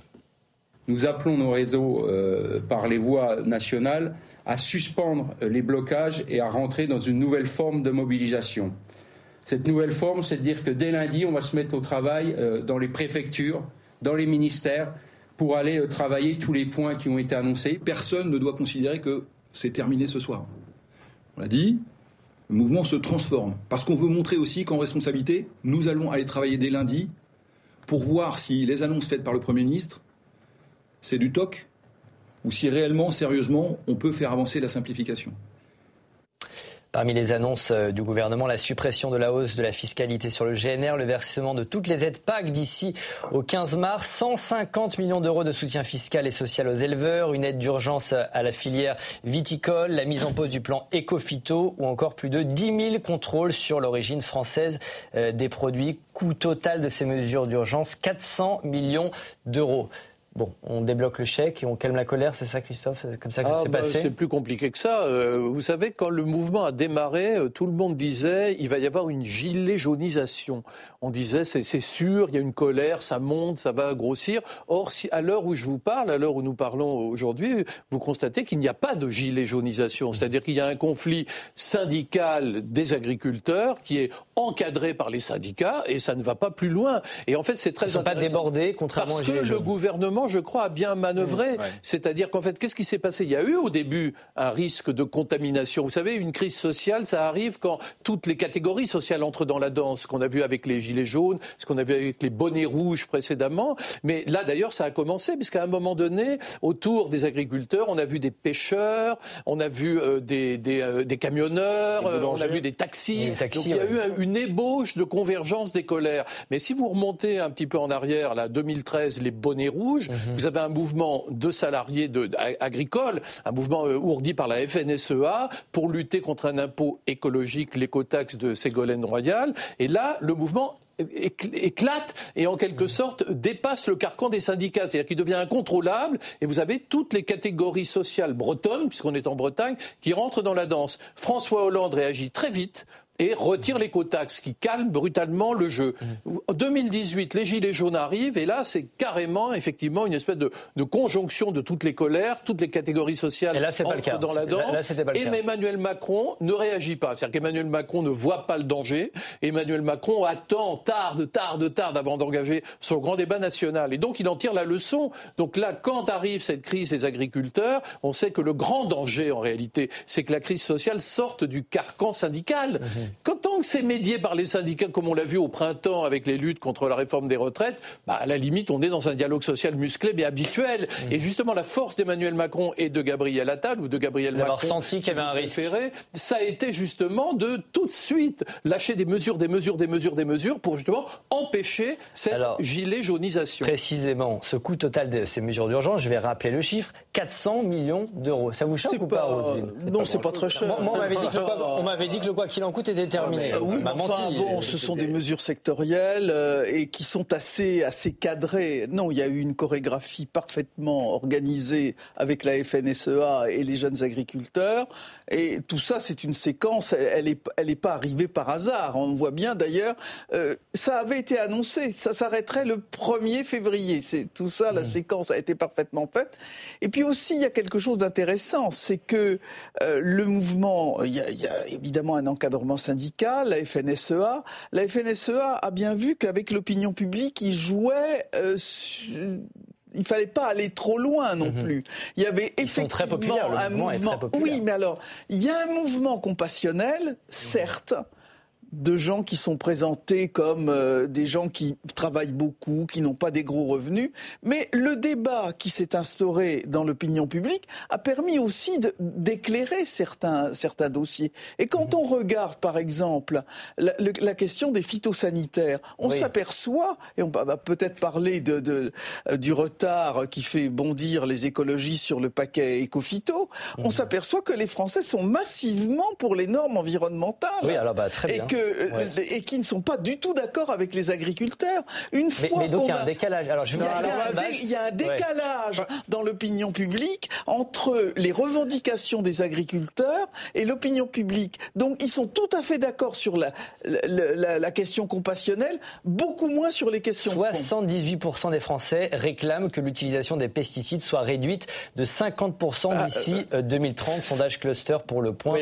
Nous appelons nos réseaux euh, par les voies nationales à suspendre euh, les blocages et à rentrer dans une nouvelle forme de mobilisation. Cette nouvelle forme, c'est de dire que dès lundi, on va se mettre au travail euh, dans les préfectures, dans les ministères, pour aller travailler tous les points qui ont été annoncés. Personne ne doit considérer que c'est terminé ce soir. On l'a dit, le mouvement se transforme. Parce qu'on veut montrer aussi qu'en responsabilité, nous allons aller travailler dès lundi pour voir si les annonces faites par le Premier ministre, c'est du toc, ou si réellement, sérieusement, on peut faire avancer la simplification. Parmi les annonces euh, du gouvernement, la suppression de la hausse de la fiscalité sur le GNR, le versement de toutes les aides PAC d'ici au 15 mars, 150 millions d'euros de soutien fiscal et social aux éleveurs, une aide d'urgence à la filière viticole, la mise en pause du plan Ecofito ou encore plus de 10 000 contrôles sur l'origine française euh, des produits. Coût total de ces mesures d'urgence, 400 millions d'euros. Bon, on débloque le chèque et on calme la colère, c'est ça Christophe C'est comme ça que ça ah, s'est bah, passé C'est plus compliqué que ça. Euh, vous savez, quand le mouvement a démarré, euh, tout le monde disait il va y avoir une gilet jaunisation. On disait c'est sûr, il y a une colère, ça monte, ça va grossir. Or, si, à l'heure où je vous parle, à l'heure où nous parlons aujourd'hui, vous constatez qu'il n'y a pas de gilet jaunisation. C'est-à-dire qu'il y a un conflit syndical des agriculteurs qui est encadré par les syndicats et ça ne va pas plus loin. Et en fait, c'est très Ils ne sont pas débordés, contrairement Parce que le gouvernement je crois, a bien manœuvré. Mmh, C'est-à-dire qu'en fait, qu'est-ce qui s'est passé? Il y a eu au début un risque de contamination. Vous savez, une crise sociale, ça arrive quand toutes les catégories sociales entrent dans la danse. Ce qu'on a vu avec les gilets jaunes, ce qu'on a vu avec les bonnets rouges précédemment. Mais là, d'ailleurs, ça a commencé, puisqu'à un moment donné, autour des agriculteurs, on a vu des pêcheurs, on a vu euh, des, euh, des, camionneurs, euh, on a vu des taxis. Donc il y a eu une ébauche de convergence des colères. Mais si vous remontez un petit peu en arrière, là, 2013, les bonnets rouges, vous avez un mouvement de salariés de, agricoles, un mouvement euh, ourdi par la FNSEA pour lutter contre un impôt écologique, l'écotaxe de Ségolène Royal. Et là, le mouvement éclate et en quelque sorte dépasse le carcan des syndicats, c'est-à-dire qu'il devient incontrôlable et vous avez toutes les catégories sociales bretonnes, puisqu'on est en Bretagne, qui rentrent dans la danse. François Hollande réagit très vite et retire l'écotaxe, qui calme brutalement le jeu. En 2018, les Gilets jaunes arrivent, et là, c'est carrément, effectivement, une espèce de, conjonction de toutes les colères, toutes les catégories sociales et là, entrent pas dans la danse. et Emmanuel Macron ne réagit pas. C'est-à-dire qu'Emmanuel Macron ne voit pas le danger. Emmanuel Macron attend, tarde, tarde, tarde avant d'engager son grand débat national. Et donc, il en tire la leçon. Donc là, quand arrive cette crise des agriculteurs, on sait que le grand danger, en réalité, c'est que la crise sociale sorte du carcan syndical. Mhm. Quand tant que c'est médié par les syndicats, comme on l'a vu au printemps avec les luttes contre la réforme des retraites, bah, à la limite, on est dans un dialogue social musclé mais habituel. Mmh. Et justement, la force d'Emmanuel Macron et de Gabriel Attal ou de Gabriel Macron, senti qu'il y avait un risque. ça a été justement de tout de suite lâcher des mesures, des mesures, des mesures, des mesures pour justement empêcher cette gilet jaunisation. Précisément, ce coût total de ces mesures d'urgence, je vais rappeler le chiffre 400 millions d'euros. Ça vous choque ou pas, Non, c'est pas, très cher. Moi, (laughs) on m'avait dit, que le quoi qu'il en coûte était terminé. oui, enfin, bon, ce sont des mesures sectorielles euh, et qui sont assez, assez cadrées. Non, il y a eu une chorégraphie parfaitement organisée avec la FNSEA et les jeunes agriculteurs. Et tout ça, c'est une séquence, elle n'est elle est pas arrivée par hasard. On voit bien d'ailleurs, euh, ça avait été annoncé, ça s'arrêterait le 1er février. C'est tout ça, la mmh. séquence a été parfaitement faite. Et puis aussi, il y a quelque chose d'intéressant, c'est que euh, le mouvement, il y, a, il y, a, évidemment un encadrement syndical, la FNSEA. La FNSEA a bien vu qu'avec l'opinion publique, il jouait euh, il fallait pas aller trop loin non mhm. plus. Il y avait effectivement un mouvement. Oui, mais alors, il y a un mouvement compassionnel, certes, de gens qui sont présentés comme euh, des gens qui travaillent beaucoup, qui n'ont pas des gros revenus. Mais le débat qui s'est instauré dans l'opinion publique a permis aussi d'éclairer certains, certains dossiers. Et quand on regarde, par exemple, la, question des phytosanitaires, on s'aperçoit, et on va peut-être parler de, de, euh, du retard qui fait bondir les écologistes sur le paquet éco-phyto, on mhm. s'aperçoit que les Français sont massivement pour les normes environnementales. Oui, alors bah, très bien. Euh, et qui ne sont pas du tout d'accord avec les agriculteurs. Une fois mais, donc il y a un décalage. Alors, je il, y a, il y a un décalage dans l'opinion publique entre les revendications des agriculteurs et l'opinion publique. Donc ils sont tout à fait d'accord sur la, la, la, question compassionnelle, beaucoup moins sur les questions. 78% des Français réclament que l'utilisation des pesticides soit réduite de 50% ah, d'ici 2030. Euh, euh, sondage cluster pour le point.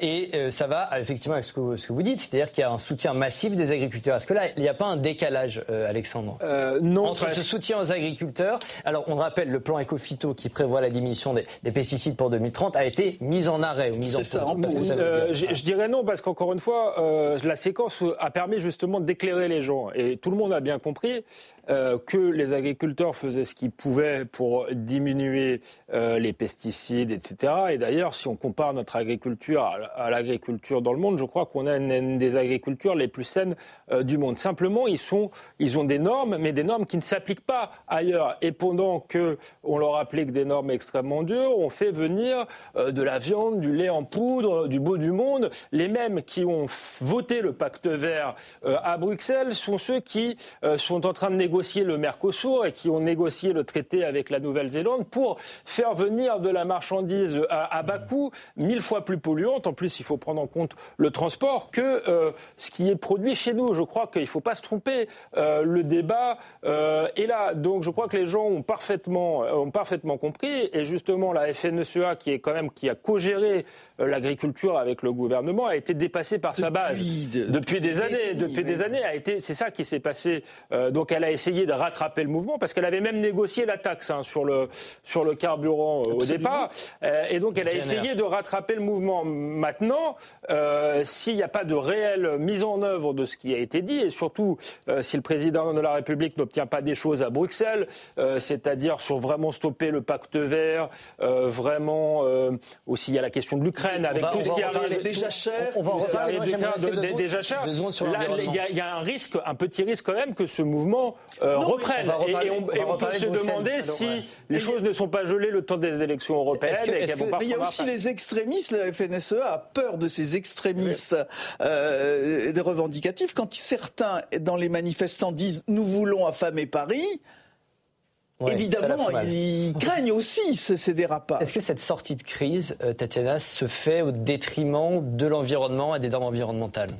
et ça va effectivement avec ce que, ce que vous dites c'est-à-dire qu'il y a un soutien massif des agriculteurs. Est-ce que là, il n'y a pas un décalage, euh, Alexandre euh, Non. Entre ce soutien aux agriculteurs, alors on rappelle le plan Ecofito qui prévoit la diminution des, pesticides pour 2030 a été mis en arrêt ou mis en pause. Euh, je, dirais non parce qu'encore une fois, la séquence a permis justement d'éclairer les gens et tout le monde a bien compris que les agriculteurs faisaient ce qu'ils pouvaient pour diminuer les pesticides, etc. Et d'ailleurs, si on compare notre agriculture à, l'agriculture dans le monde, je crois qu'on a une des agricultures les plus saines euh, du monde. Simplement, ils, sont, ils ont des normes, mais des normes qui ne s'appliquent pas ailleurs. Et pendant que on leur applique des normes extrêmement dures, on fait venir euh, de la viande, du lait en poudre, du beau du monde. Les mêmes qui ont voté le pacte vert euh, à Bruxelles sont ceux qui sont en train de négocier le Mercosur et qui ont négocié le traité avec la Nouvelle-Zélande pour faire venir de la marchandise à, à bas coût, mille fois plus polluante. En plus, il faut prendre en compte le transport que euh, ce qui est produit chez nous. Je crois qu'il ne faut pas se tromper. Euh, le débat euh, est là. Donc je crois que les gens ont parfaitement, ont parfaitement compris. Et justement, la FNSEA, qui est quand même qui a co-géré l'agriculture avec le gouvernement, a été dépassée par sa base depuis des années. depuis des années, a été. C'est ça qui s'est passé. donc elle a essayé de rattraper le mouvement parce qu'elle avait même négocié la taxe hein, sur le sur le carburant au départ. et donc elle a essayé de rattraper le mouvement. Maintenant, s'il n'y a pas de réelle mise en œuvre de ce qui a été dit, et surtout euh, si le président de la République n'obtient pas des choses à Bruxelles, euh, c'est-à-dire sur vraiment stopper le pacte vert, euh, vraiment aussi il y a la question de l'Ukraine avec tout ce qui arrive déjà cher, on va en déjà cher. Il y, a un risque, un petit risque quand même que ce mouvement reprenne. Et, on, peut se demander si les choses ne sont pas gelées le temps des élections européennes. mais il y a aussi les extrémistes. La FNSE a peur de ces extrémistes euh, des revendicatifs. Quand certains dans les manifestants disent nous voulons affamer Paris, Évidemment, ils craignent aussi ces dérapages. Est-ce que cette sortie de crise, euh, Tatiana, se fait au détriment de l'environnement et des normes environnementales?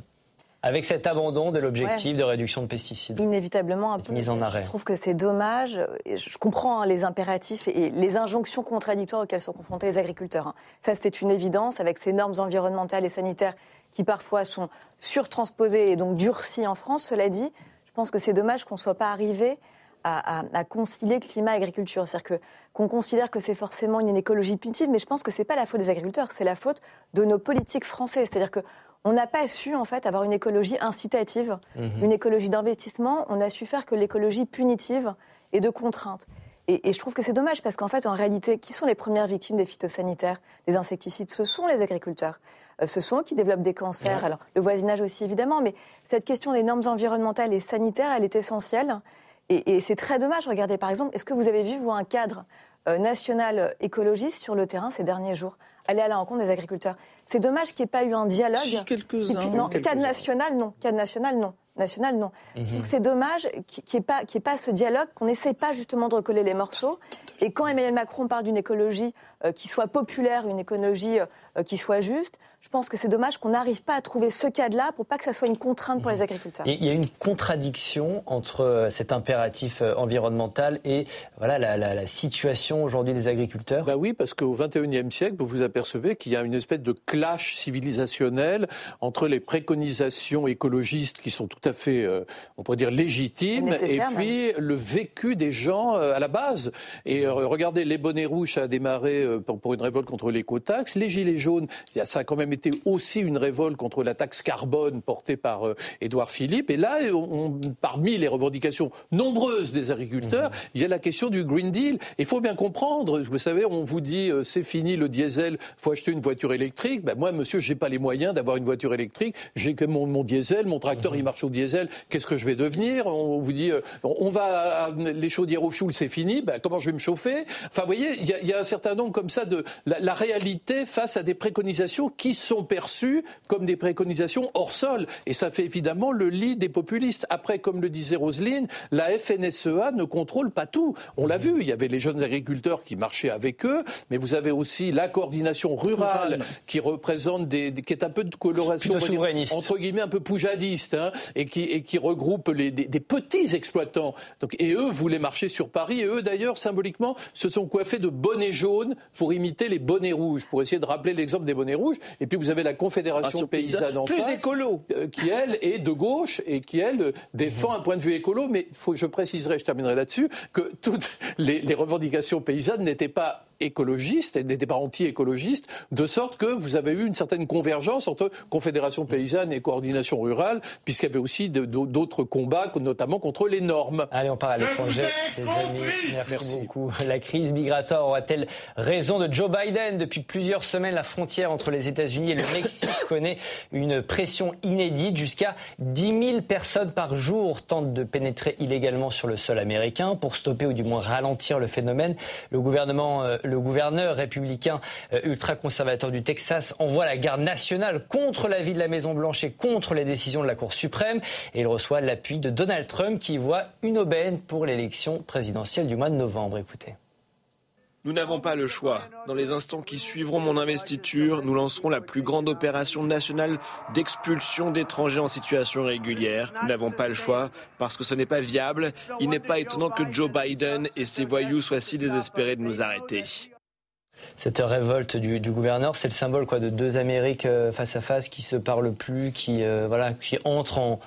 Avec cet abandon de l'objectif de réduction de pesticides Inévitablement, un peu. Mise en arrêt. Je trouve que c'est dommage. Je comprends hein, les impératifs et les injonctions contradictoires auxquelles sont confrontés les agriculteurs. Hein. Ça, c'est une évidence avec ces normes environnementales et sanitaires qui parfois sont surtransposées et donc durcies en France. Cela dit, je pense que c'est dommage qu'on ne soit pas arrivé à, concilier climat et agriculture. C'est-à-dire qu'on considère que c'est forcément une écologie punitive, mais je pense que ce n'est pas la faute des agriculteurs, c'est la faute de nos politiques françaises. C'est-à-dire que on n'a pas su en fait avoir une écologie incitative, mhm. une écologie d'investissement. On a su faire que l'écologie punitive et de contrainte. Et, je trouve que c'est dommage parce qu'en fait, en réalité, qui sont les premières victimes des phytosanitaires, des insecticides? Ce sont les agriculteurs. Euh, ce sont eux qui développent des cancers. Alors, le voisinage aussi, évidemment, mais cette question des normes environnementales et sanitaires, elle est essentielle. Et, c'est très dommage. Regardez, par exemple, est-ce que vous avez vu, vous, un cadre euh, national écologiste sur le terrain ces derniers jours? Aller à la rencontre des agriculteurs. C'est dommage qu'il n'y ait pas eu un dialogue. Si, quelques-uns. Non, cadre national, non. Cadre national, non national, non. Mhm. c'est dommage qu'il n'y ait, pas, ait pas ce dialogue, qu'on n'essaie pas justement de recoller les morceaux. Et quand Emmanuel Macron parle d'une écologie euh, qui soit populaire, une écologie euh, qui soit juste, je pense que c'est dommage qu'on n'arrive pas à trouver ce cadre-là pour pas que ça soit une contrainte pour les mhm. agriculteurs. Il y a une contradiction entre euh, cet impératif environnemental et voilà, la, situation aujourd'hui des agriculteurs bah Oui, parce qu'au XXIe siècle, vous vous apercevez qu'il y a une espèce de clash civilisationnel entre les préconisations écologistes qui sont tout tout à fait, euh, on pourrait dire, légitime, et puis le vécu des gens euh, à la base. Et euh, regardez, les bonnets rouges, ça a démarré pour, une révolte contre l'écotaxe. Les gilets jaunes, ça a quand même été aussi une révolte contre la taxe carbone portée par Édouard Philippe. Et là, parmi les revendications nombreuses des agriculteurs, mhm. il y a la question du Green Deal. Il faut bien comprendre, vous savez, on vous dit c'est fini le diesel, faut acheter une voiture électrique. Ben moi, monsieur, j'ai pas les moyens d'avoir une voiture électrique. J'ai que mon, mon diesel, mon tracteur, il mhm. marche au diesel, qu'est-ce que je vais devenir? On vous dit, euh, on va les chaudières au fioul, c'est fini. Ben, comment je vais me chauffer? Enfin, vous voyez, il y, a un certain nombre comme ça de la, réalité face à des préconisations qui sont perçues comme des préconisations hors sol, et ça fait évidemment le lit des populistes. Après, comme le disait Roselyne, la FNSEA ne contrôle pas tout. On l'a vu, il y avait les jeunes agriculteurs qui marchaient avec eux, mais vous avez aussi la coordination rurale qui représente des, qui est un peu de coloration entre guillemets un peu poujadiste, hein, et qui, et qui regroupe les, des, petits exploitants. Donc, et eux voulaient marcher sur Paris. Et eux, d'ailleurs, symboliquement, se sont coiffés de bonnets jaunes pour imiter les bonnets rouges, pour essayer de rappeler l'exemple des bonnets rouges. Et puis vous avez la Confédération ah, paysanne en plus écolo, euh, qui elle est de gauche et qui elle défend un point de vue écolo. Mais faut, je préciserai, je terminerai là-dessus, que toutes les, les revendications paysannes n'étaient pas écologistes et n'étaient pas anti-écologistes, de sorte que vous avez eu une certaine convergence entre Confédération paysanne et coordination rurale, puisqu'il y avait aussi d'autres combats, notamment contre les normes. Allez, on part à l'étranger, les amis. Merci, beaucoup. La crise migratoire aura-t-elle raison de Joe Biden? Depuis plusieurs semaines, la frontière entre les États-Unis et le Mexique (coughs) connaît une pression inédite. Jusqu'à 10 000 personnes par jour tentent de pénétrer illégalement sur le sol américain. Pour stopper ou du moins ralentir le phénomène, le gouvernement euh, le gouverneur républicain euh, ultra-conservateur du Texas envoie la garde nationale contre l'avis de la Maison-Blanche et contre les décisions de la Cour suprême. Et il reçoit l'appui de Donald Trump qui voit une aubaine pour l'élection présidentielle du mois de novembre. Écoutez. Nous n'avons pas le choix. Dans les instants qui suivront mon investiture, nous lancerons la plus grande opération nationale d'expulsion d'étrangers en situation régulière. Nous n'avons pas le choix parce que ce n'est pas viable. Il n'est pas étonnant que Joe Biden et ses voyous soient si désespérés de nous arrêter. Cette révolte du, gouverneur, c'est le symbole quoi, de deux Amériques euh, face à face qui se parlent plus, qui, euh, voilà, qui entrent en,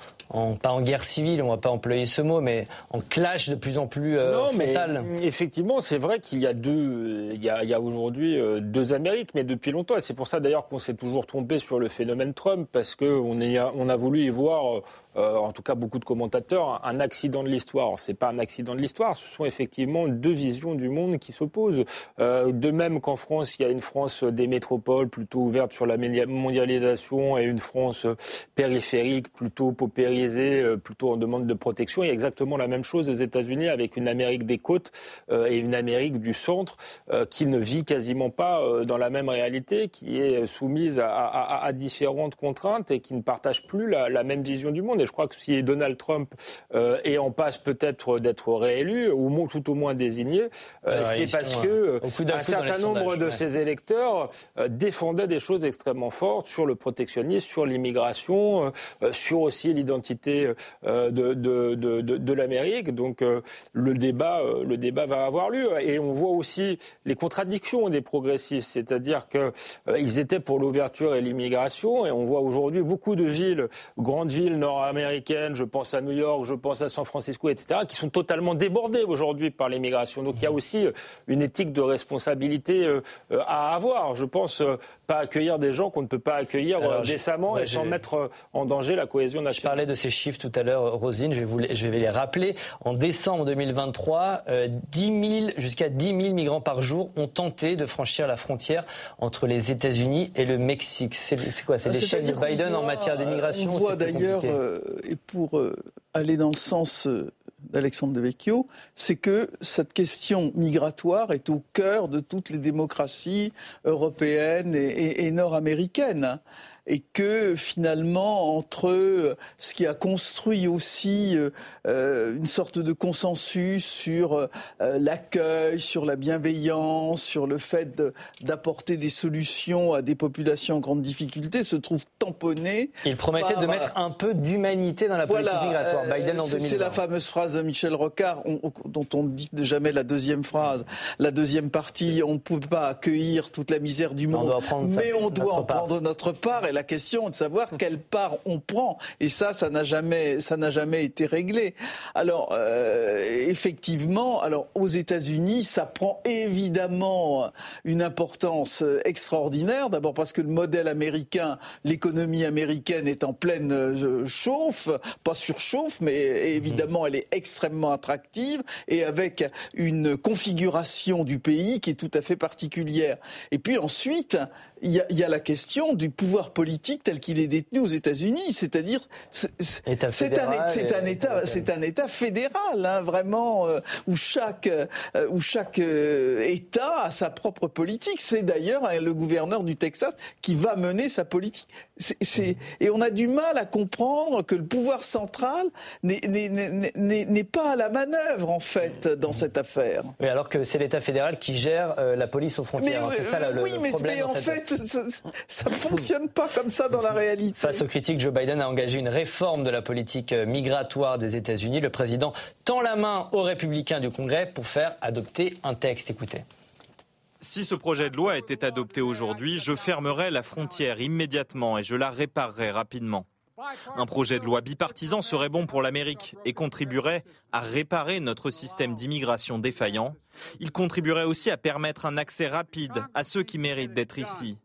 pas en guerre civile, on va pas employer ce mot, mais en clash de plus en plus euh, non, Mais effectivement, c'est vrai qu'il y a deux, il y a, aujourd'hui euh, deux Amériques, mais depuis longtemps. Et c'est pour ça d'ailleurs qu'on s'est toujours trompé sur le phénomène Trump, parce qu'on on a voulu y voir, euh, en tout cas beaucoup de commentateurs, un accident de l'histoire. C'est pas un accident de l'histoire, ce sont effectivement deux visions du monde qui s'opposent. de même qu'en France, il y a une France des métropoles plutôt ouverte sur la mondialisation et une France périphérique plutôt paupérisée euh, plutôt en demande de protection. Il y a exactement la même chose aux États-Unis avec une Amérique des côtes euh, et une Amérique du centre euh, qui ne vit quasiment pas dans la même réalité, qui est soumise à, différentes contraintes et qui ne partage plus la, même vision du monde. Je crois que si Donald Trump est en passe peut-être d'être réélu, ou tout au moins désigné, c'est parce que un certain nombre de ses électeurs défendaient des choses extrêmement fortes sur le protectionnisme, sur l'immigration, sur aussi l'identité euh, de, de, de, de l'Amérique. Donc euh, le débat, euh, le débat va avoir lieu. Et on voit aussi les contradictions des progressistes, c'est-à-dire qu'ils étaient pour l'ouverture et l'immigration, et on voit aujourd'hui beaucoup de villes, grandes villes nord-américaines, je pense à New York, je pense à San Francisco, etc., qui sont totalement débordées aujourd'hui par l'immigration. Donc il y a aussi une éthique de responsabilité mentalité à avoir. Je pense pas accueillir des gens qu'on ne peut pas accueillir décemment et sans mettre en danger la cohésion nationale. Je parlais de ces chiffres tout à l'heure, Rosine, je vais, vous les, je vais les rappeler. En décembre 2023, 10 000, jusqu'à 10 000 migrants par jour ont tenté de franchir la frontière entre les États-Unis et le Mexique. C'est quoi? C'est l'échelle de Biden en matière d'immigration On voit d'ailleurs, et pour aller dans le sens d'Alexandre de Vecchio, c'est que cette question migratoire est au cœur de toutes les démocraties européennes et, et nord-américaines et que finalement entre ce qui a construit aussi euh, une sorte de consensus sur euh, l'accueil, sur la bienveillance, sur le fait d'apporter des solutions à des populations en grande difficulté se trouve tamponné. Il promettait de mettre un peu d'humanité dans la politique migratoire. Euh, Biden en 2020. C'est la fameuse phrase de Michel Rocard dont on ne dit jamais la deuxième phrase, la deuxième partie. On ne peut pas accueillir toute la misère du monde, mais on doit en prendre notre part la question de savoir quelle part on prend. Et ça, ça n'a jamais, ça n'a jamais été réglé. Alors, euh, effectivement, alors aux États-Unis, ça prend évidemment une importance extraordinaire. D'abord parce que le modèle américain, l'économie américaine est en pleine euh, chauffe, pas surchauffe, mais évidemment, elle est extrêmement attractive et avec une configuration du pays qui est tout à fait particulière. Et puis ensuite, il y, a, il y a la question du pouvoir politique tel qu'il est détenu aux États-Unis, c'est-à-dire c'est un, État, c'est un État fédéral, hein, vraiment euh, où chaque euh, où chaque euh, État a sa propre politique. C'est d'ailleurs hein, le gouverneur du Texas qui va mener sa politique. C'est, et on a du mal à comprendre que le pouvoir central n'est, pas à la manœuvre en fait dans cette affaire. Oui, alors que c'est l'État fédéral qui gère la police aux frontières. ça le, oui, mais, mais en fait, ça ne fonctionne pas comme ça dans la réalité. Face aux critiques, Joe Biden a engagé une réforme de la politique migratoire des États-Unis. Le président tend la main aux républicains du Congrès pour faire adopter un texte. Écoutez. Si ce projet de loi était adopté aujourd'hui, je fermerai la frontière immédiatement et je la réparerai rapidement. Un projet de loi bipartisan serait bon pour l'Amérique et contribuerait à réparer notre système d'immigration défaillant. Il contribuerait aussi à permettre un accès rapide à ceux qui méritent d'être ici.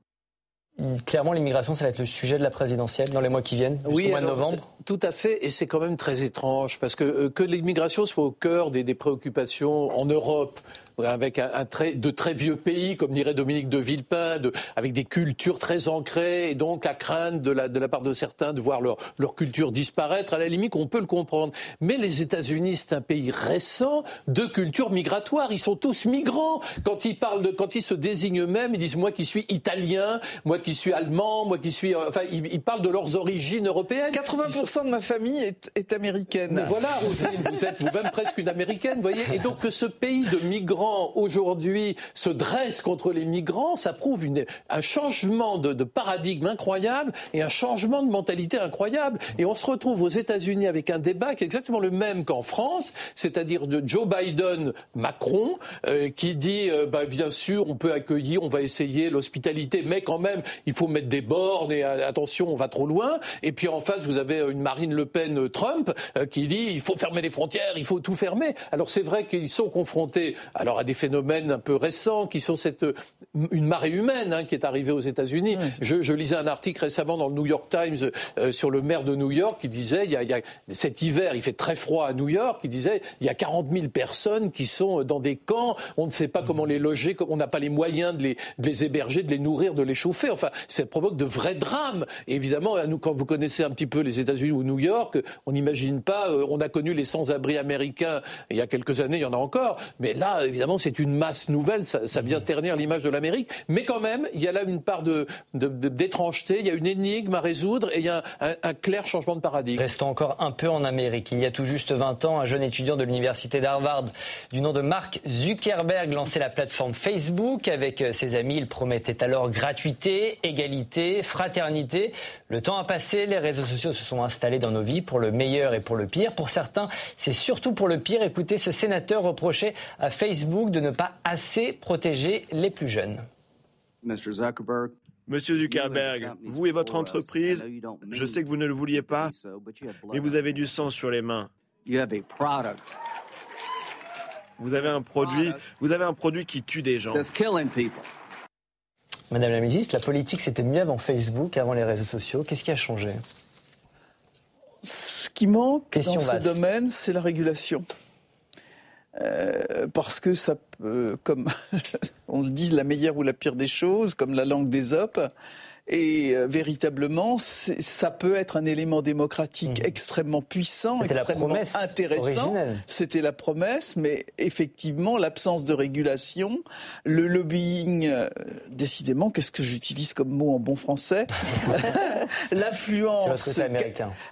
Clairement, l'immigration, ça va être le sujet de la présidentielle dans les mois qui viennent, jusqu'au mois de novembre. Tout à fait, et c'est quand même très étrange parce que euh, que l'immigration soit au cœur des, des préoccupations en Europe, avec un, très, de très vieux pays, comme dirait Dominique de Villepin, de, avec des cultures très ancrées, et donc la crainte de la, de la part de certains de voir leur, leur culture disparaître, à la limite, on peut le comprendre. Mais les États-Unis, c'est un pays récent de culture migratoire. Ils sont tous migrants. Quand ils parlent de, quand ils se désignent eux-mêmes, ils disent moi qui suis italien, moi qui suis allemand, moi qui suis, euh, enfin, ils, parlent de leurs origines européennes. 80% de ma famille est, est américaine. voilà, vous êtes vous-même presque une américaine, voyez. Et donc que ce pays de migrants aujourd'hui se dresse contre les migrants, ça prouve un changement de, paradigme incroyable et un changement de mentalité incroyable. Et on se retrouve aux États-Unis avec un débat qui est exactement le même qu'en France, c'est-à-dire de Joe Biden, Macron, euh, qui dit euh, bah, bien sûr on peut accueillir, on va essayer l'hospitalité, mais quand même il faut mettre des bornes et euh, attention on va trop loin. Et puis en face vous avez une Marine Le Pen, Trump, qui dit il faut fermer les frontières, il faut tout fermer. Alors c'est vrai qu'ils sont confrontés à des phénomènes un peu récents qui sont cette une marée humaine hein, qui est arrivée aux États-Unis. je, je, lisais un article récemment dans le New York Times euh, sur le maire de New York qui disait il y, a, il y, a, cet hiver il fait très froid à New York. Il disait il y a 40 000 personnes qui sont dans des camps. On ne sait pas comment les loger, on n'a pas les moyens de les, de les, héberger, de les nourrir, de les chauffer. Enfin, ça provoque de vrais drames. Et évidemment, nous, quand vous connaissez un petit peu les États-Unis ou New York, on n'imagine pas. Euh, on a connu les sans-abri américains il y a quelques années, il y en a encore. Mais là, évidemment, c'est une masse nouvelle, ça, vient ternir l'image de l'Amérique. Mais quand même, il y a là une part de, d'étrangeté, il y a une énigme à résoudre et il y a un, clair changement de paradigme. Restons encore un peu en Amérique. Il y a tout juste 20 ans, un jeune étudiant de l'université d'Harvard du nom de Mark Zuckerberg lançait la plateforme Facebook. Avec ses amis, il promettait alors gratuité, égalité, fraternité. Le temps a passé, les réseaux sociaux se sont installés dans nos vies pour le meilleur et pour le pire. Pour certains, c'est surtout pour le pire. Écoutez, ce sénateur reprochait à Facebook de ne pas assez protéger les plus jeunes. Monsieur Zuckerberg, vous et votre entreprise, je sais que vous ne le vouliez pas, mais vous avez du sang sur les mains. vous avez un produit, vous avez un produit qui tue des gens. Madame la ministre, la politique c'était mieux avant Facebook, avant les réseaux sociaux. Qu'est-ce qui a changé? Ce qui manque dans ce domaine, c'est la régulation. Euh, parce que ça peut, comme (laughs) on le dit, la meilleure ou la pire des choses, comme la langue des op, et euh, véritablement, ça peut être un élément démocratique mmh. extrêmement puissant, extrêmement intéressant. C'était la promesse, mais effectivement, l'absence de régulation, le lobbying, euh, décidément, qu'est-ce que j'utilise comme mot en bon français (laughs) L'influence,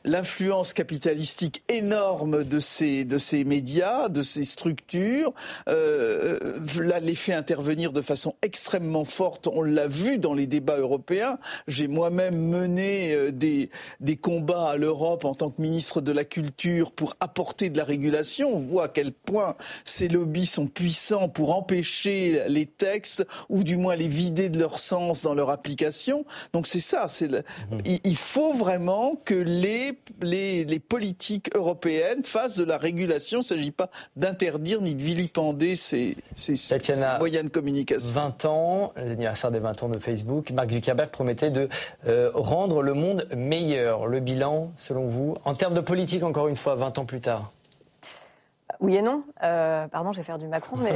l'influence capitalistique énorme de ces de ces médias, de ces structures, euh, là, les fait intervenir de façon extrêmement forte. On l'a vu dans les débats européens. J'ai moi-même mené euh, des, des combats à l'Europe en tant que ministre de la Culture pour apporter de la régulation. On voit à quel point ces lobbies sont puissants pour empêcher les textes ou du moins les vider de leur sens dans leur application. Donc c'est ça. Mhm. il, faut vraiment que les, les, les politiques européennes fassent de la régulation. Il ne s'agit pas d'interdire ni de vilipender ces, ces, ces moyens de communication. 20 ans, l'anniversaire des 20 ans de Facebook. Mark Zuckerberg promet de euh, rendre le monde meilleur. Le bilan, selon vous, en termes de politique, encore une fois, 20 ans plus tard oui et non. Euh, pardon, je vais faire du Macron, mais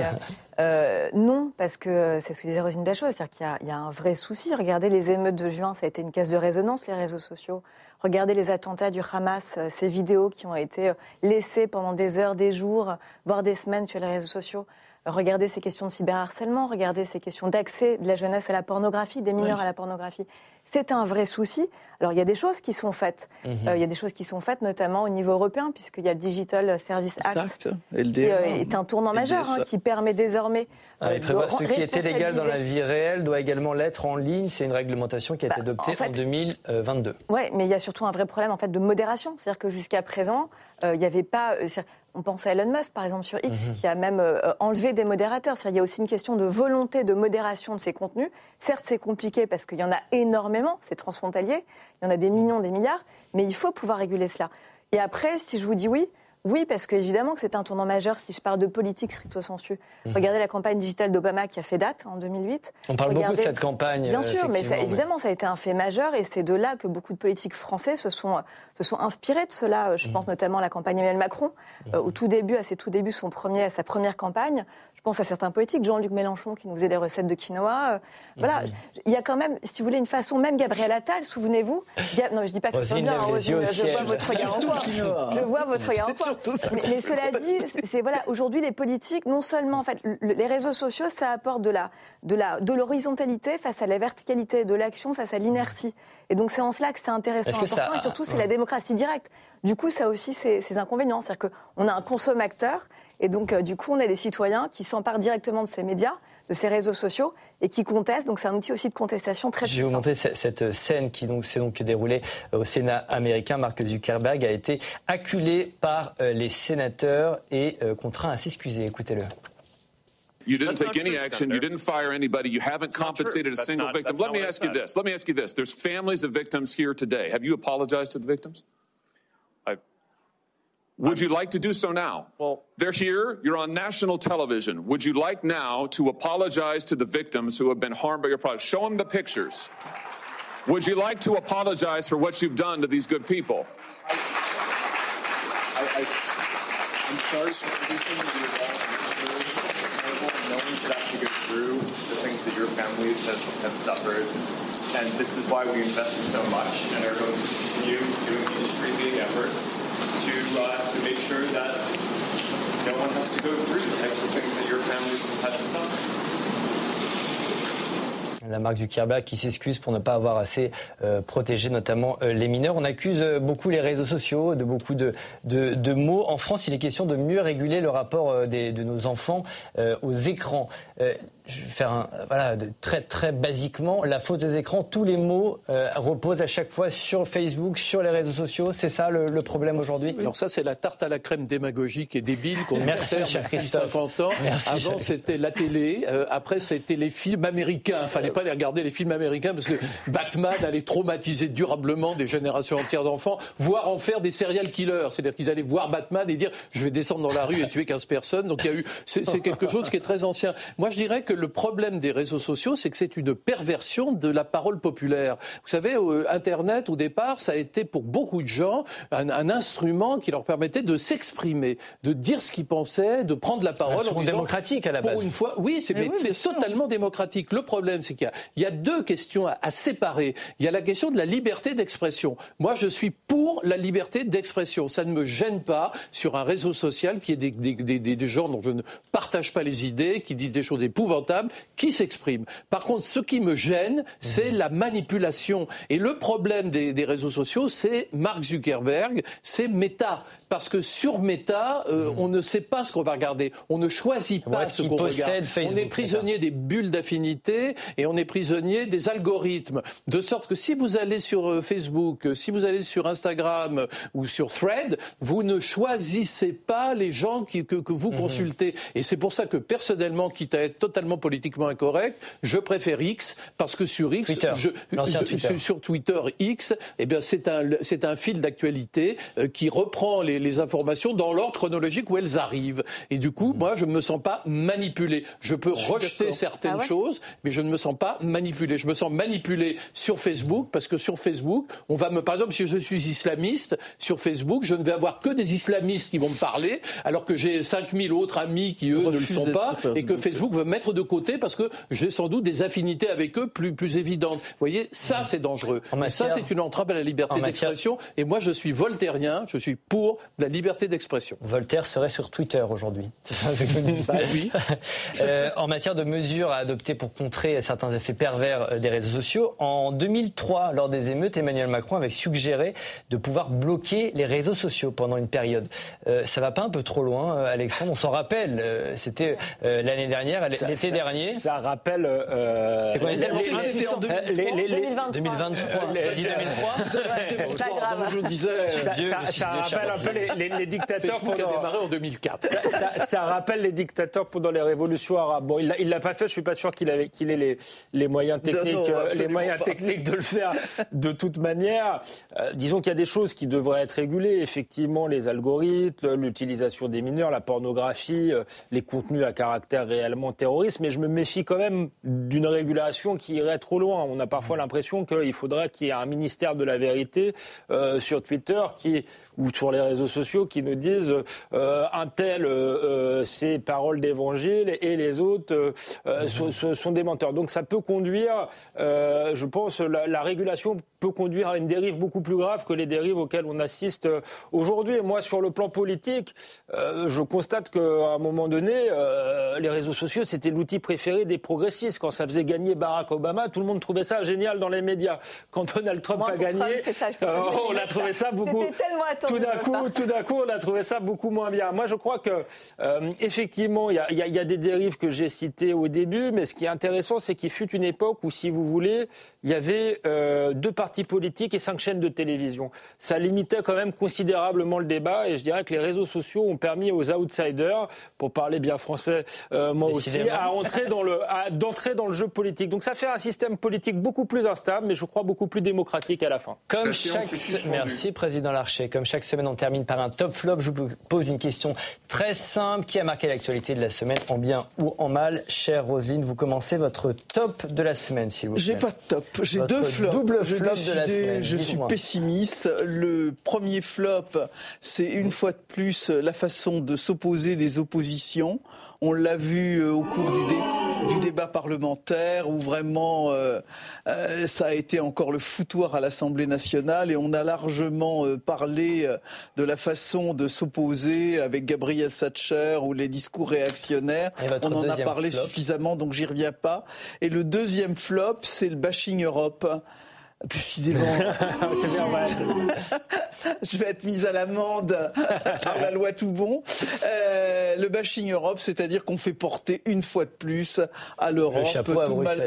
euh, (laughs) non, parce que c'est ce que disait Rosine Bachot, c'est-à-dire qu'il y, a un vrai souci. Regardez les émeutes de juin, ça a été une caisse de résonance, les réseaux sociaux. Regardez les attentats du Hamas, ces vidéos qui ont été laissées pendant des heures, des jours, voire des semaines sur les réseaux sociaux. Regardez ces questions de cyberharcèlement, regardez ces questions d'accès de la jeunesse à la pornographie, des mineurs à la pornographie. C'est un vrai souci. Alors il y a des choses qui sont faites. Mhm. Euh, il y a des choses qui sont faites notamment au niveau européen, puisqu'il y a le Digital Service Act, qui euh, est un tournant majeur, hein, qui permet désormais... Ah, il prévoit ce qui était légal dans la vie réelle doit également l'être en ligne. C'est une réglementation qui a été bah, adoptée en, 2022. Oui, mais il y a surtout un vrai problème en fait de modération. C'est-à-dire que jusqu'à présent, euh, il n'y avait pas... On pense à Elon Musk, par exemple, sur X, mhm. qui a même euh, enlevé des modérateurs. Il y a aussi une question de volonté de modération de ces contenus. Certes, c'est compliqué parce qu'il y en a énormément, c'est transfrontalier, il y en a des millions, des milliards, mais il faut pouvoir réguler cela. Et après, si je vous dis oui, oui, parce qu'évidemment que c'est un tournant majeur si je parle de politique stricto sensu. Mhm. Regardez la campagne digitale d'Obama qui a fait date en 2008. On parle beaucoup de cette campagne. Bien sûr, mais évidemment, ça a été un fait majeur et c'est de là que beaucoup de politiques français se sont, se sont inspirés de cela. Je mhm. pense notamment à la campagne Emmanuel Macron, euh, au tout début, à ses tout débuts, son premier, à sa première campagne. Je pense à certains politiques, Jean-Luc Mélenchon qui nous faisait des recettes de quinoa. Euh, voilà, mhm. il y a quand même, si vous voulez, une façon, même Gabriel Attal, souvenez-vous. Non, je dis pas que c'est bien, Rosine, je vois votre regard en Je vois votre regard en mais, cela dit, c'est voilà, aujourd'hui les politiques, non seulement en fait, les réseaux sociaux, ça apporte de la, de la, de l'horizontalité face à la verticalité de l'action, face à l'inertie. Et donc c'est en cela que c'est intéressant, important, et surtout c'est la démocratie directe. Du coup, ça a aussi ses, inconvénients, c'est-à-dire qu'on a un consommateur, et donc euh, du coup on a des citoyens qui s'emparent directement de ces médias de ces réseaux sociaux et qui contestent. Donc c'est un outil aussi de contestation très puissant. Je vais vous montrer cette scène qui donc s'est donc déroulée au Sénat américain. Mark Zuckerberg a été acculé par euh, les sénateurs et euh, contraint à s'excuser. Écoutez-le. You didn't take any action. You didn't fire anybody. You haven't compensated a single victim. Let me ask you this. Let me ask you this. There's families of victims here today. Have you apologized to the victims? Would you like to do so now? Well, they're here. You're on national television. Would you like now to apologize to the victims who have been harmed by your product? Show them the pictures. Would you like to apologize for what you've done to these good people? I, I, am sorry for everything that you've done. No one should have to go through the things that your families have, have suffered. And this is why we invested so much and are going to continue doing these streaming efforts to, la marque Zuckerberg qui s'excuse pour ne pas avoir assez euh, protégé notamment euh, les mineurs. On accuse euh, beaucoup les réseaux sociaux de beaucoup de, de, de, mots. En France, il est question de mieux réguler le rapport des, de nos enfants aux écrans. Je vais faire un, voilà, de, très très basiquement, la faute des écrans, tous les mots euh, reposent à chaque fois sur Facebook, sur les réseaux sociaux. C'est ça le, problème aujourd'hui Alors ça, c'est la tarte à la crème démagogique et débile qu'on (laughs) sert depuis 50 ans. Avant, c'était la télé. Euh, après, c'était les films américains. Il fallait pas les regarder les films américains parce que Batman allait traumatiser durablement des générations entières d'enfants, voire en faire des serial killers. C'est-à-dire qu'ils allaient voir Batman et dire je vais descendre dans la rue et tuer 15 personnes. Donc il y a eu, c'est quelque chose qui est très ancien. Moi, je dirais que le problème des réseaux sociaux, c'est que c'est une perversion de la parole populaire. Vous savez, euh, Internet, au départ, ça a été pour beaucoup de gens un, instrument qui leur permettait de s'exprimer, de dire ce qu'ils pensaient, de prendre la parole. C'est démocratique à la base. Pour une fois, oui, c'est totalement démocratique. Le problème, c'est qu'il y, a deux questions à, séparer. Il y a la question de la liberté d'expression. Moi, je suis pour la liberté d'expression. Ça ne me gêne pas sur un réseau social qui est des, des, des, des gens dont je ne partage pas les idées, qui disent des choses épouvantables qui s'exprime. Par contre, ce qui me gêne, c'est la manipulation. Et le problème des, des réseaux sociaux, c'est Mark Zuckerberg, c'est Meta parce que sur Meta, euh, hmm. on ne sait pas ce qu'on va regarder. On ne choisit pas ce qu'on regarde. on est prisonnier des bulles d'affinité et on est prisonnier des algorithmes. De sorte que si vous allez sur euh, Facebook, si vous allez sur Instagram ou sur Thread, vous ne choisissez pas les gens qui, que, que, vous hmm. consultez. Et c'est pour ça que personnellement, quitte à être totalement politiquement incorrect, je préfère X parce que sur X, je, Twitter. Sur, Twitter X, eh bien c'est un, c'est un fil d'actualité euh, qui reprend les les informations dans l'ordre chronologique où elles arrivent. Et du coup, moi, je ne me sens pas manipulé. Je peux rejeter certaines ah choses, mais je ne me sens pas manipulé. Je me sens manipulé sur Facebook, parce que sur Facebook, on va me, par exemple, si je suis islamiste, sur Facebook, je ne vais avoir que des islamistes qui vont me parler, alors que j'ai 5000 autres amis qui, eux, ne le sont pas, et que Facebook veut mettre de côté parce que j'ai sans doute des affinités avec eux plus, plus évidentes. Vous voyez, ça, c'est dangereux. Ça, c'est une entrave à la liberté d'expression. Et moi, je suis voltairien, je suis pour la liberté d'expression. Voltaire serait sur Twitter aujourd'hui. (laughs) bah, oui. (laughs) euh, en matière de mesures à adopter pour contrer certains effets pervers euh, des réseaux sociaux, en 2003, lors des émeutes, Emmanuel Macron avait suggéré de pouvoir bloquer les réseaux sociaux pendant une période. Euh, ça va pas un peu trop loin, euh, Alexandre? On s'en rappelle. C'était l'année dernière, l'été dernier. Ça rappelle. C'est quoi C'était en 2023. 2023. 2023. C'est pas grave. Je disais. Ça, ça rappelle un peu les, dictateurs pendant... a démarré en 2004. Ça, rappelle les dictateurs pendant les révolutions arabes. Bon, il l'a pas fait. Je suis pas sûr qu'il avait qu'il ait les, les moyens techniques, euh, les moyens techniques de le faire de toute manière. Euh, disons qu'il y a des choses qui devraient être régulées. Effectivement, les algorithmes, l'utilisation des mineurs, la pornographie, euh, les contenus à caractère réellement terroriste. Mais je me méfie quand même d'une régulation qui irait trop loin. On a parfois l'impression qu'il faudrait qu'il y ait un ministère de la vérité sur Twitter qui ou sur les réseaux sociaux qui nous disent euh, un tel, euh, euh c'est parole d'évangile et les autres euh, sont, des menteurs. Donc ça peut conduire, je pense, la, la, régulation peut conduire à une dérive beaucoup plus grave que les dérives auxquelles on assiste aujourd'hui. Moi, sur le plan politique, je constate qu'à un moment donné, les réseaux sociaux, c'était l'outil préféré des progressistes. Quand ça faisait gagner Barack Obama, tout le monde trouvait ça génial dans les médias. Quand Donald Trump a gagné, on a trouvé ça beaucoup tout d'un coup, tout d'un coup, on a trouvé ça beaucoup moins bien. Moi, je crois que euh, effectivement, il y, y a, des dérives que j'ai citées au début, mais ce qui est intéressant, c'est qu'il fut une époque où, si vous voulez, il y avait euh, deux partis politiques et cinq chaînes de télévision. Ça limitait quand même considérablement le débat, et je dirais que les réseaux sociaux ont permis aux outsiders, pour parler bien français, euh, moi aussi, à entrer dans le, d'entrer dans le jeu politique. Donc ça fait un système politique beaucoup plus instable, mais je crois beaucoup plus démocratique à la fin. Comme chaque, merci président Larcher, comme chaque semaine, on termine par un top flop. Je vous pose une question très simple qui a marqué l'actualité de la semaine, en bien ou en mal. Chère Rosine, vous commencez votre top de la semaine, s'il vous plaît. J'ai pas de top. J'ai deux flops. Double flop de la semaine. Je suis pessimiste. Le premier flop, c'est une fois de plus la façon de s'opposer des oppositions. On l'a vu euh, au cours du, débat parlementaire où vraiment euh, euh, ça a été encore le foutoir à l'Assemblée nationale et on a largement parlé de la façon de s'opposer avec Gabriel Thatcher ou les discours réactionnaires. On en a parlé suffisamment donc j'y reviens pas. Et le deuxième flop, c'est le bashing Europe. (laughs) Décidément. (laughs) (laughs) (laughs) je vais être mise à l'amende (laughs) par la loi tout bon. Euh, le bashing Europe, c'est-à-dire qu'on fait porter une fois de plus à l'Europe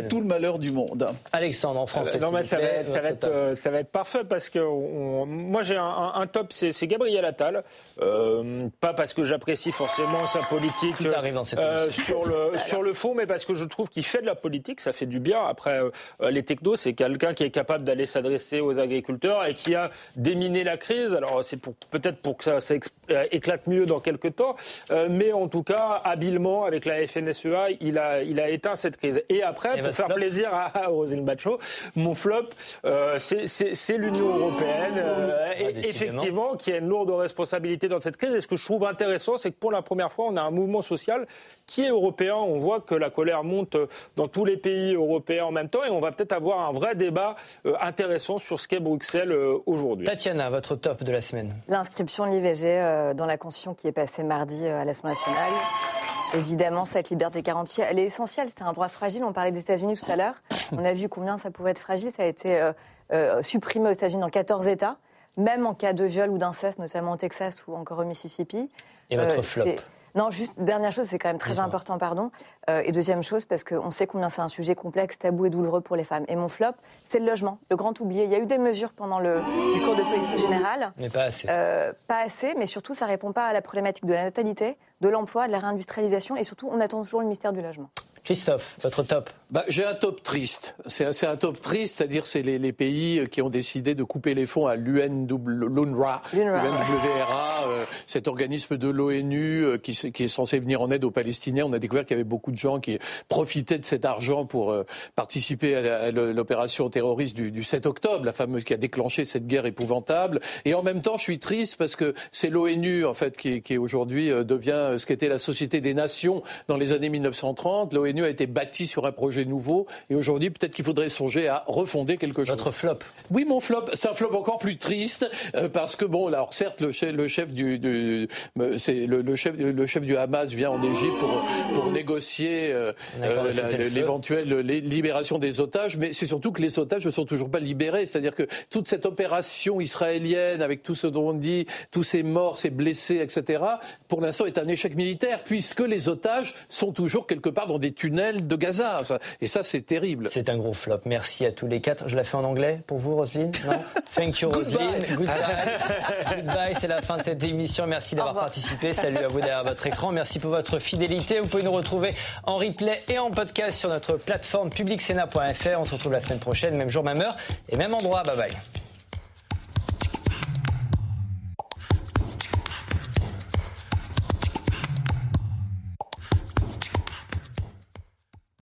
tout, le malheur du monde. Alexandre, en français. non, mais ça, va, ça, va être, euh, ça va être parfait parce que moi j'ai un, top, c'est Gabriel Attal. Euh, pas parce que j'apprécie forcément sa politique euh, sur le (laughs) sur le fond, mais parce que je trouve qu'il fait de la politique, ça fait du bien. Après, les technos, c'est quelqu'un qui est capable d'aller s'adresser aux agriculteurs et qui a déminé la crise. Alors c'est pour peut-être pour que ça, ça, éclate mieux dans quelques temps, mais en tout cas habilement avec la FNSEA, il a il a éteint cette crise. Et après, pour faire plaisir à, Rosine Bacho, mon flop, euh, c'est l'Union européenne, euh, effectivement, qui a une lourde responsabilité dans cette crise. Et ce que je trouve intéressant, c'est que pour la première fois, on a un mouvement social qui est européen. On voit que la colère monte dans tous les pays européens en même temps, et on va peut-être avoir un vrai débat euh, intéressant sur ce qu'est Bruxelles aujourd'hui. Tatiana, votre top de la semaine. L'inscription de l'IVG dans la Constitution qui est passée mardi à l'Assemblée nationale. Évidemment, cette liberté garantie, elle est essentielle. C'est un droit fragile. On parlait des États-Unis tout à l'heure. On a vu combien ça pouvait être fragile. Ça a été euh, euh, supprimé aux États-Unis dans 14 États, même en cas de viol ou d'inceste, notamment au Texas ou encore au Mississippi. Et votre euh, flop? Non, juste dernière chose, c'est quand même très important, pardon. Euh, et deuxième chose, parce qu'on sait combien c'est un sujet complexe, tabou et douloureux pour les femmes. Et mon flop, c'est le logement, le grand oublié. Il y a eu des mesures pendant le discours de politique générale. Mais pas assez. Euh, pas assez, mais surtout, ça répond pas à la problématique de la natalité, de l'emploi, de la réindustrialisation, et surtout, on attend toujours le mystère du logement. Christophe, votre top bah, J'ai un top triste. C'est un top triste, c'est-à-dire c'est les, les, pays qui ont décidé de couper les fonds à l'UNRWA, l'UNRWA, euh, cet organisme de l'ONU euh, qui, qui, est censé venir en aide aux Palestiniens. On a découvert qu'il y avait beaucoup de gens qui profitaient de cet argent pour euh, participer à, l'opération terroriste du, du, 7 octobre, la fameuse qui a déclenché cette guerre épouvantable. Et en même temps, je suis triste parce que c'est l'ONU en fait qui, qui aujourd'hui devient ce qu'était la Société des Nations dans les années 1930. L'ONU a été bâti sur un projet nouveau. Et aujourd'hui, peut-être qu'il faudrait songer à refonder quelque chose. Votre flop Oui, mon flop, c'est un flop encore plus triste euh, parce que bon, alors certes, le chef, le chef du, du c'est le, chef, le chef du Hamas vient en Égypte pour pour négocier euh, euh, l'éventuelle libération des otages, mais c'est surtout que les otages ne sont toujours pas libérés. C'est-à-dire que toute cette opération israélienne, avec tout ce dont on dit, tous ces morts, ces blessés, etc., pour l'instant est un échec militaire puisque les otages sont toujours quelque part dans des de Gaza. Et ça, c'est terrible. C'est un gros flop. Merci à tous les quatre. Je la fais en anglais pour vous, Roselyne Non (laughs) Thank you, Roselyne. Goodbye. Goodbye. C'est la fin de cette émission. Merci d'avoir participé. Salut à vous derrière votre écran. Merci pour votre fidélité. Vous pouvez nous retrouver en replay et en podcast sur notre plateforme publicsena.fr. On se retrouve la semaine prochaine, même jour, même heure et même endroit. Bye bye.